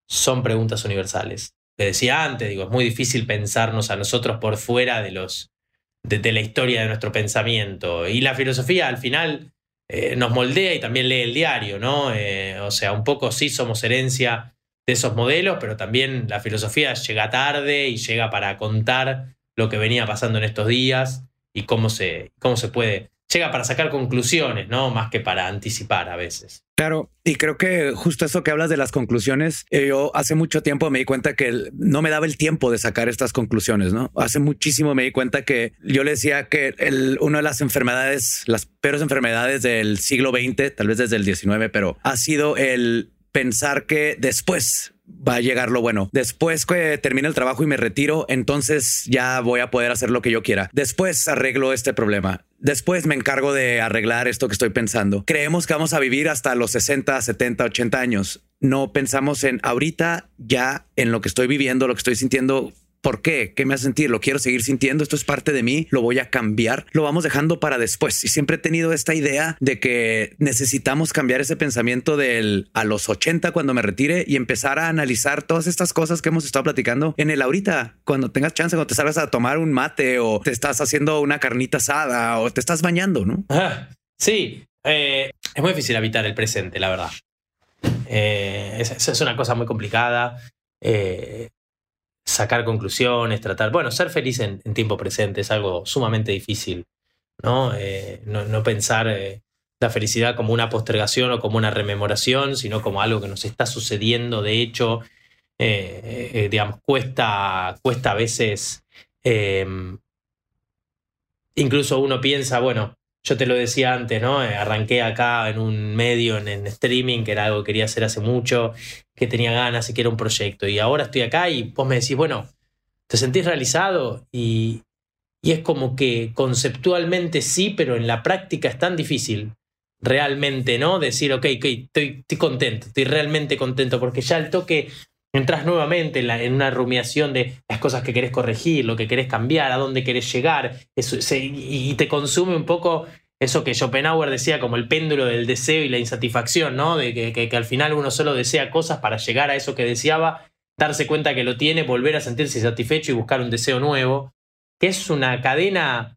son preguntas universales. Te decía antes, digo, es muy difícil pensarnos a nosotros por fuera de, los, de la historia de nuestro pensamiento. Y la filosofía al final eh, nos moldea y también lee el diario, ¿no? Eh, o sea, un poco sí somos herencia de esos modelos, pero también la filosofía llega tarde y llega para contar lo que venía pasando en estos días y cómo se, cómo se puede llega para sacar conclusiones, ¿no? Más que para anticipar a veces. Claro, y creo que justo eso que hablas de las conclusiones, eh, yo hace mucho tiempo me di cuenta que no me daba el tiempo de sacar estas conclusiones, ¿no? Hace muchísimo me di cuenta que yo le decía que el, una de las enfermedades, las peores enfermedades del siglo XX, tal vez desde el XIX, pero ha sido el pensar que después va a llegar lo bueno. Después que termine el trabajo y me retiro, entonces ya voy a poder hacer lo que yo quiera. Después arreglo este problema. Después me encargo de arreglar esto que estoy pensando. Creemos que vamos a vivir hasta los 60, 70, 80 años. No pensamos en ahorita ya en lo que estoy viviendo, lo que estoy sintiendo ¿Por qué? ¿Qué me hace sentir? ¿Lo quiero seguir sintiendo? ¿Esto es parte de mí? ¿Lo voy a cambiar? Lo vamos dejando para después. Y siempre he tenido esta idea de que necesitamos cambiar ese pensamiento del a los 80 cuando me retire y empezar a analizar todas estas cosas que hemos estado platicando en el ahorita. Cuando tengas chance, cuando te salgas a tomar un mate o te estás haciendo una carnita asada o te estás bañando, ¿no? Ah, sí, eh, es muy difícil habitar el presente, la verdad. Eh, es, es, una cosa muy complicada. Eh, sacar conclusiones, tratar, bueno, ser feliz en, tiempo presente es algo sumamente difícil, ¿no? Eh, no, pensar eh, la felicidad como una postergación o como una rememoración, sino como algo que nos está sucediendo, de hecho, eh, digamos, cuesta, cuesta a veces, incluso uno piensa, bueno, yo te lo decía antes, ¿no? Arranqué acá en un medio, en, en, streaming, que era algo que quería hacer hace mucho, que tenía ganas y que era un proyecto. Y ahora estoy acá y vos me decís, bueno, ¿te sentís realizado? Y, y es como que conceptualmente sí, pero en la práctica es tan difícil realmente, ¿no? Decir, ok, ok, estoy contento, estoy realmente contento, porque ya el toque entras nuevamente en, una rumiación de las cosas que querés corregir, lo que querés cambiar, a dónde querés llegar, eso, y te consume un poco eso que Schopenhauer decía como el péndulo del deseo y la insatisfacción, ¿no? De que, al final uno solo desea cosas para llegar a eso que deseaba, darse cuenta que lo tiene, volver a sentirse satisfecho y buscar un deseo nuevo, que es una cadena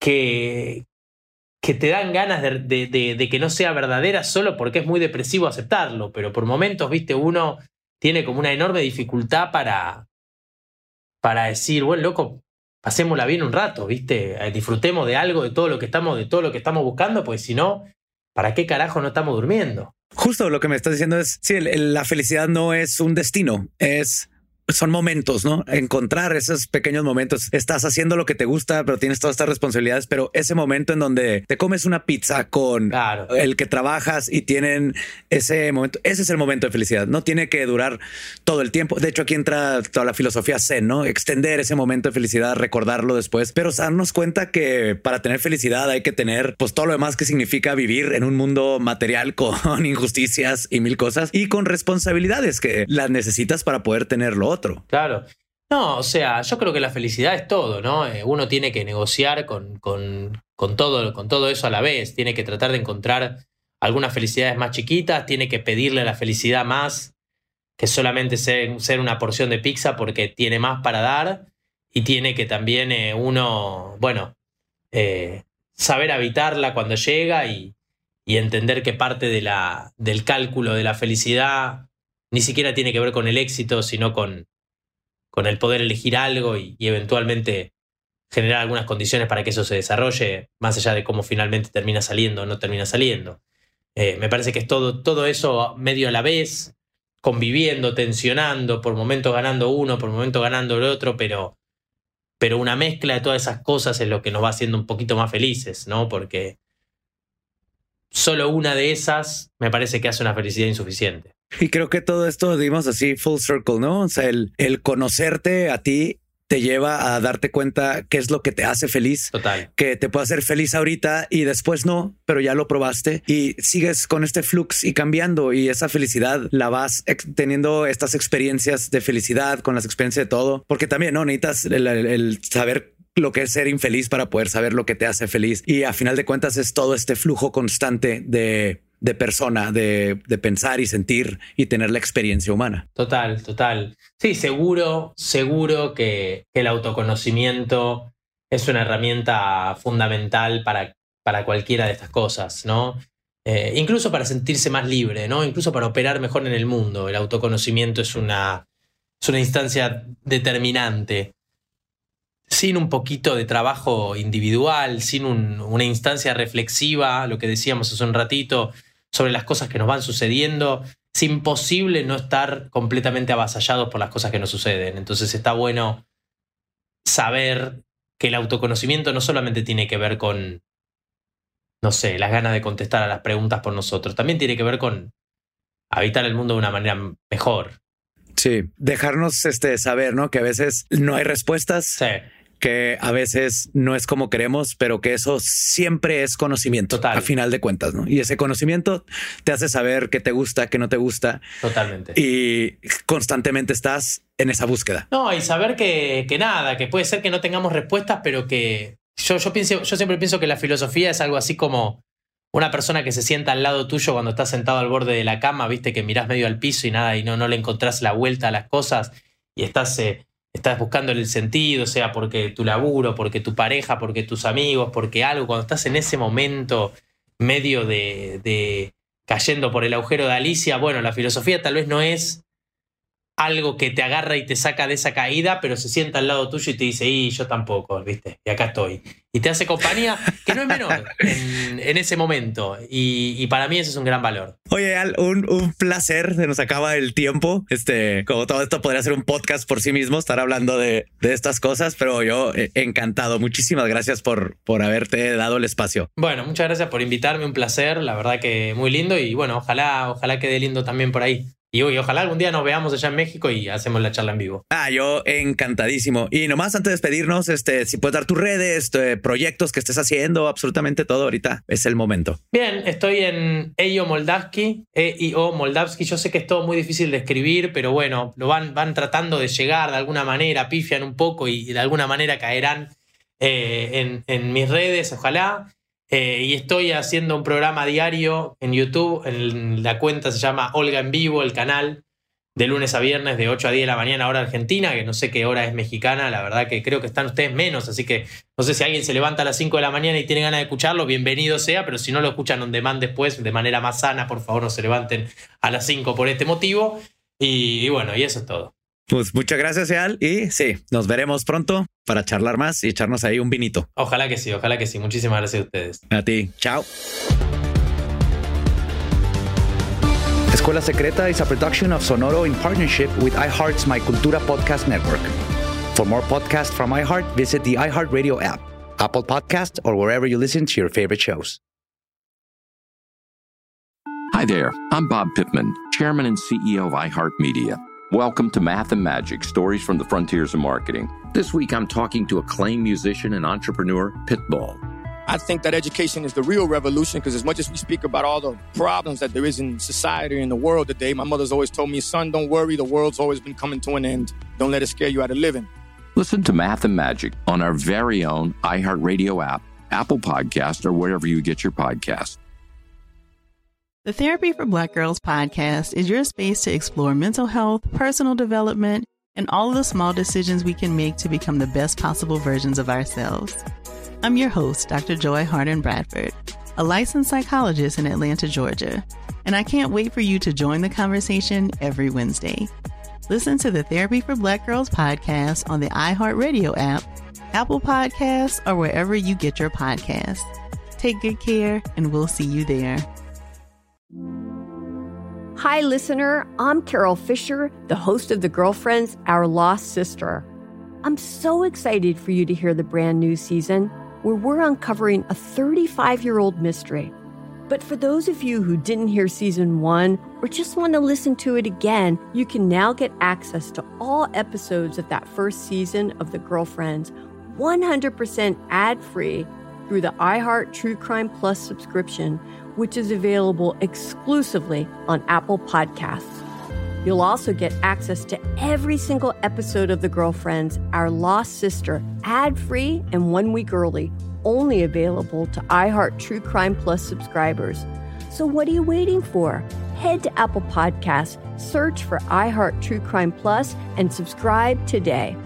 que, que te dan ganas de, que no sea verdadera solo porque es muy depresivo aceptarlo, pero por momentos, viste, uno tiene como una enorme dificultad para, para decir, bueno, loco, pasémosla bien un rato, ¿viste? Eh, disfrutemos de algo, de todo lo que estamos, de todo lo que estamos buscando, pues si no, ¿para qué carajo no estamos durmiendo? Justo lo que me estás diciendo es, sí, la felicidad no es un destino, es son momentos, ¿no? Encontrar esos pequeños momentos. Estás haciendo lo que te gusta, pero tienes todas estas responsabilidades, pero ese momento en donde te comes una pizza con el que trabajas y tienen ese momento, ese es el momento de felicidad. No tiene que durar todo el tiempo. De hecho, aquí entra toda la filosofía zen, ¿no? Extender ese momento de felicidad, recordarlo después, pero darnos cuenta que para tener felicidad hay que tener pues todo lo demás que significa vivir en un mundo material con injusticias y mil cosas y con responsabilidades que las necesitas para poder tenerlo Claro. No, o sea, yo creo que la felicidad es todo, ¿no? Eh, uno tiene que negociar con, con, con, todo, con todo eso a la vez, tiene que tratar de encontrar algunas felicidades más chiquitas, tiene que pedirle la felicidad más que solamente ser, una porción de pizza porque tiene más para dar y tiene que también eh, uno, bueno, eh, saber habitarla cuando llega y, y entender que parte de la, del cálculo de la felicidad ni siquiera tiene que ver con el éxito, sino con, con el poder elegir algo y, eventualmente generar algunas condiciones para que eso se desarrolle, más allá de cómo finalmente termina saliendo o no termina saliendo. Eh, me parece que es todo, todo eso medio a la vez, conviviendo, tensionando, por momentos ganando uno, por momentos ganando el otro, pero, pero una mezcla de todas esas cosas es lo que nos va haciendo un poquito más felices, ¿no? Porque solo una de esas me parece que hace una felicidad insuficiente. Y creo que todo esto dimos así full circle, ¿no? O sea, el, el conocerte a ti te lleva a darte cuenta qué es lo que te hace feliz. Total. Que te puede hacer feliz ahorita y después no, pero ya lo probaste y sigues con este flux y cambiando y esa felicidad la vas teniendo estas experiencias de felicidad con las experiencias de todo, porque también no necesitas el, el saber lo que es ser infeliz para poder saber lo que te hace feliz. Y a final de cuentas es todo este flujo constante de de persona, de, pensar y sentir y tener la experiencia humana. Total, total. Sí, seguro, seguro que, el autoconocimiento es una herramienta fundamental para, para cualquiera de estas cosas, ¿no? Eh, incluso para sentirse más libre, ¿no? Incluso para operar mejor en el mundo. El autoconocimiento es una, es una instancia determinante. Sin un poquito de trabajo individual, sin una instancia reflexiva, lo que decíamos hace un ratito, sobre las cosas que nos van sucediendo. Es imposible no estar completamente avasallados por las cosas que nos suceden. Entonces está bueno saber que el autoconocimiento no solamente tiene que ver con, no sé, las ganas de contestar a las preguntas por nosotros, también tiene que ver con, habitar el mundo de una manera mejor. Sí, dejarnos este, saber, ¿no? Que a veces no hay respuestas. Sí que a veces no es como queremos, pero que eso siempre es conocimiento Total. a final de cuentas, ¿no? Y ese conocimiento te hace saber qué te gusta, qué no te gusta. Totalmente. Y constantemente estás en esa búsqueda. No, y saber que, que nada, que puede ser que no tengamos respuestas, pero que yo, yo, pienso, yo siempre pienso que la filosofía es algo así como una persona que se sienta al lado tuyo cuando estás sentado al borde de la cama, viste que mirás medio al piso y nada, y no, no le encontrás la vuelta a las cosas y estás... Eh, estás buscando el sentido, sea porque tu laburo, porque tu pareja, porque tus amigos, porque algo, cuando estás en ese momento medio de, de cayendo por el agujero de Alicia, bueno, la filosofía tal vez no es algo que te agarra y te saca de esa caída, pero se sienta al lado tuyo y te dice, y yo tampoco, ¿viste? Y acá estoy. Y te hace compañía, que no es menor en, en ese momento. Y, y, para mí eso es un gran valor. Oye, Al, un, un, placer, se nos acaba el tiempo. Este, como todo esto podría ser un podcast por sí mismo, estar hablando de, de estas cosas, pero yo eh, encantado. Muchísimas gracias por, por haberte dado el espacio. Bueno, muchas gracias por invitarme, un placer, la verdad que muy lindo y bueno, ojalá, ojalá quede lindo también por ahí. Y, y, ojalá algún día nos veamos allá en México y hacemos la charla en vivo. Ah, yo encantadísimo. Y nomás antes de despedirnos, este, si puedes dar tus redes, este, proyectos que estés haciendo, absolutamente todo ahorita es el momento. Bien, estoy en EIO Moldavsky, EIO Moldavsky. Yo sé que es todo muy difícil de escribir, pero bueno, lo van, van tratando de llegar de alguna manera, pifian un poco y, y de alguna manera caerán eh, en, en mis redes, ojalá. Eh, y estoy haciendo un programa diario en YouTube. En la cuenta se llama Olga en Vivo, el canal, de lunes a viernes, de 8 a 10 de la mañana, hora argentina, que no sé qué hora es mexicana. La verdad que creo que están ustedes menos. Así que no sé si alguien se levanta a las 5 de la mañana y tiene ganas de escucharlo, bienvenido sea. Pero si no lo escuchan on demand después, de manera más sana, por favor no se levanten a las 5 por este motivo. Y, y bueno, y eso es todo. Pues muchas gracias, Eal. Y sí, nos veremos pronto para charlar más y echarnos ahí un vinito. Ojalá que sí, ojalá que sí. Muchísimas gracias a ustedes. A ti. Chao. Escuela Secreta is a production of Sonoro in partnership with iHeart's My Cultura podcast network. For more podcasts from iHeart, visit the iHeartRadio app, Apple Podcast, or wherever you listen to your favorite shows. Hi there. I'm Bob Pittman, Chairman and CEO of iHeartMedia. Welcome to Math and Magic Stories from the Frontiers of Marketing. This week I'm talking to acclaimed musician and entrepreneur Pitbull. I think that education is the real revolution because as much as we speak about all the problems that there is in society and the world today, my mother's always told me, son, don't worry, the world's always been coming to an end. Don't let it scare you out of living. Listen to Math and Magic on our very own iHeartRadio app, Apple Podcast, or wherever you get your podcasts. The Therapy for Black Girls podcast is your space to explore mental health, personal development, and all of the small decisions we can make to become the best possible versions of ourselves. I'm your host, Dr. Joy Harden Bradford, a licensed psychologist in Atlanta, Georgia, and I can't wait for you to join the conversation every Wednesday. Listen to the Therapy for Black Girls podcast on the iHeartRadio app, Apple Podcasts, or wherever you get your podcasts. Take good care, and we'll see you there. Hi, listener. I'm Carol Fisher, the host of The Girlfriends, Our Lost Sister. I'm so excited for you to hear the brand new season where we're uncovering a 35 year old mystery. But for those of you who didn't hear season one or just want to listen to it again, you can now get access to all episodes of that first season of The Girlfriends 100% ad free through the iHeart True Crime Plus subscription, which is available exclusively on Apple Podcasts. You'll also get access to every single episode of The Girlfriends, Our Lost Sister, ad free and one week early, only available to iHeart True Crime Plus subscribers. So what are you waiting for? Head to Apple Podcasts, search for iHeart True Crime Plus, and subscribe today.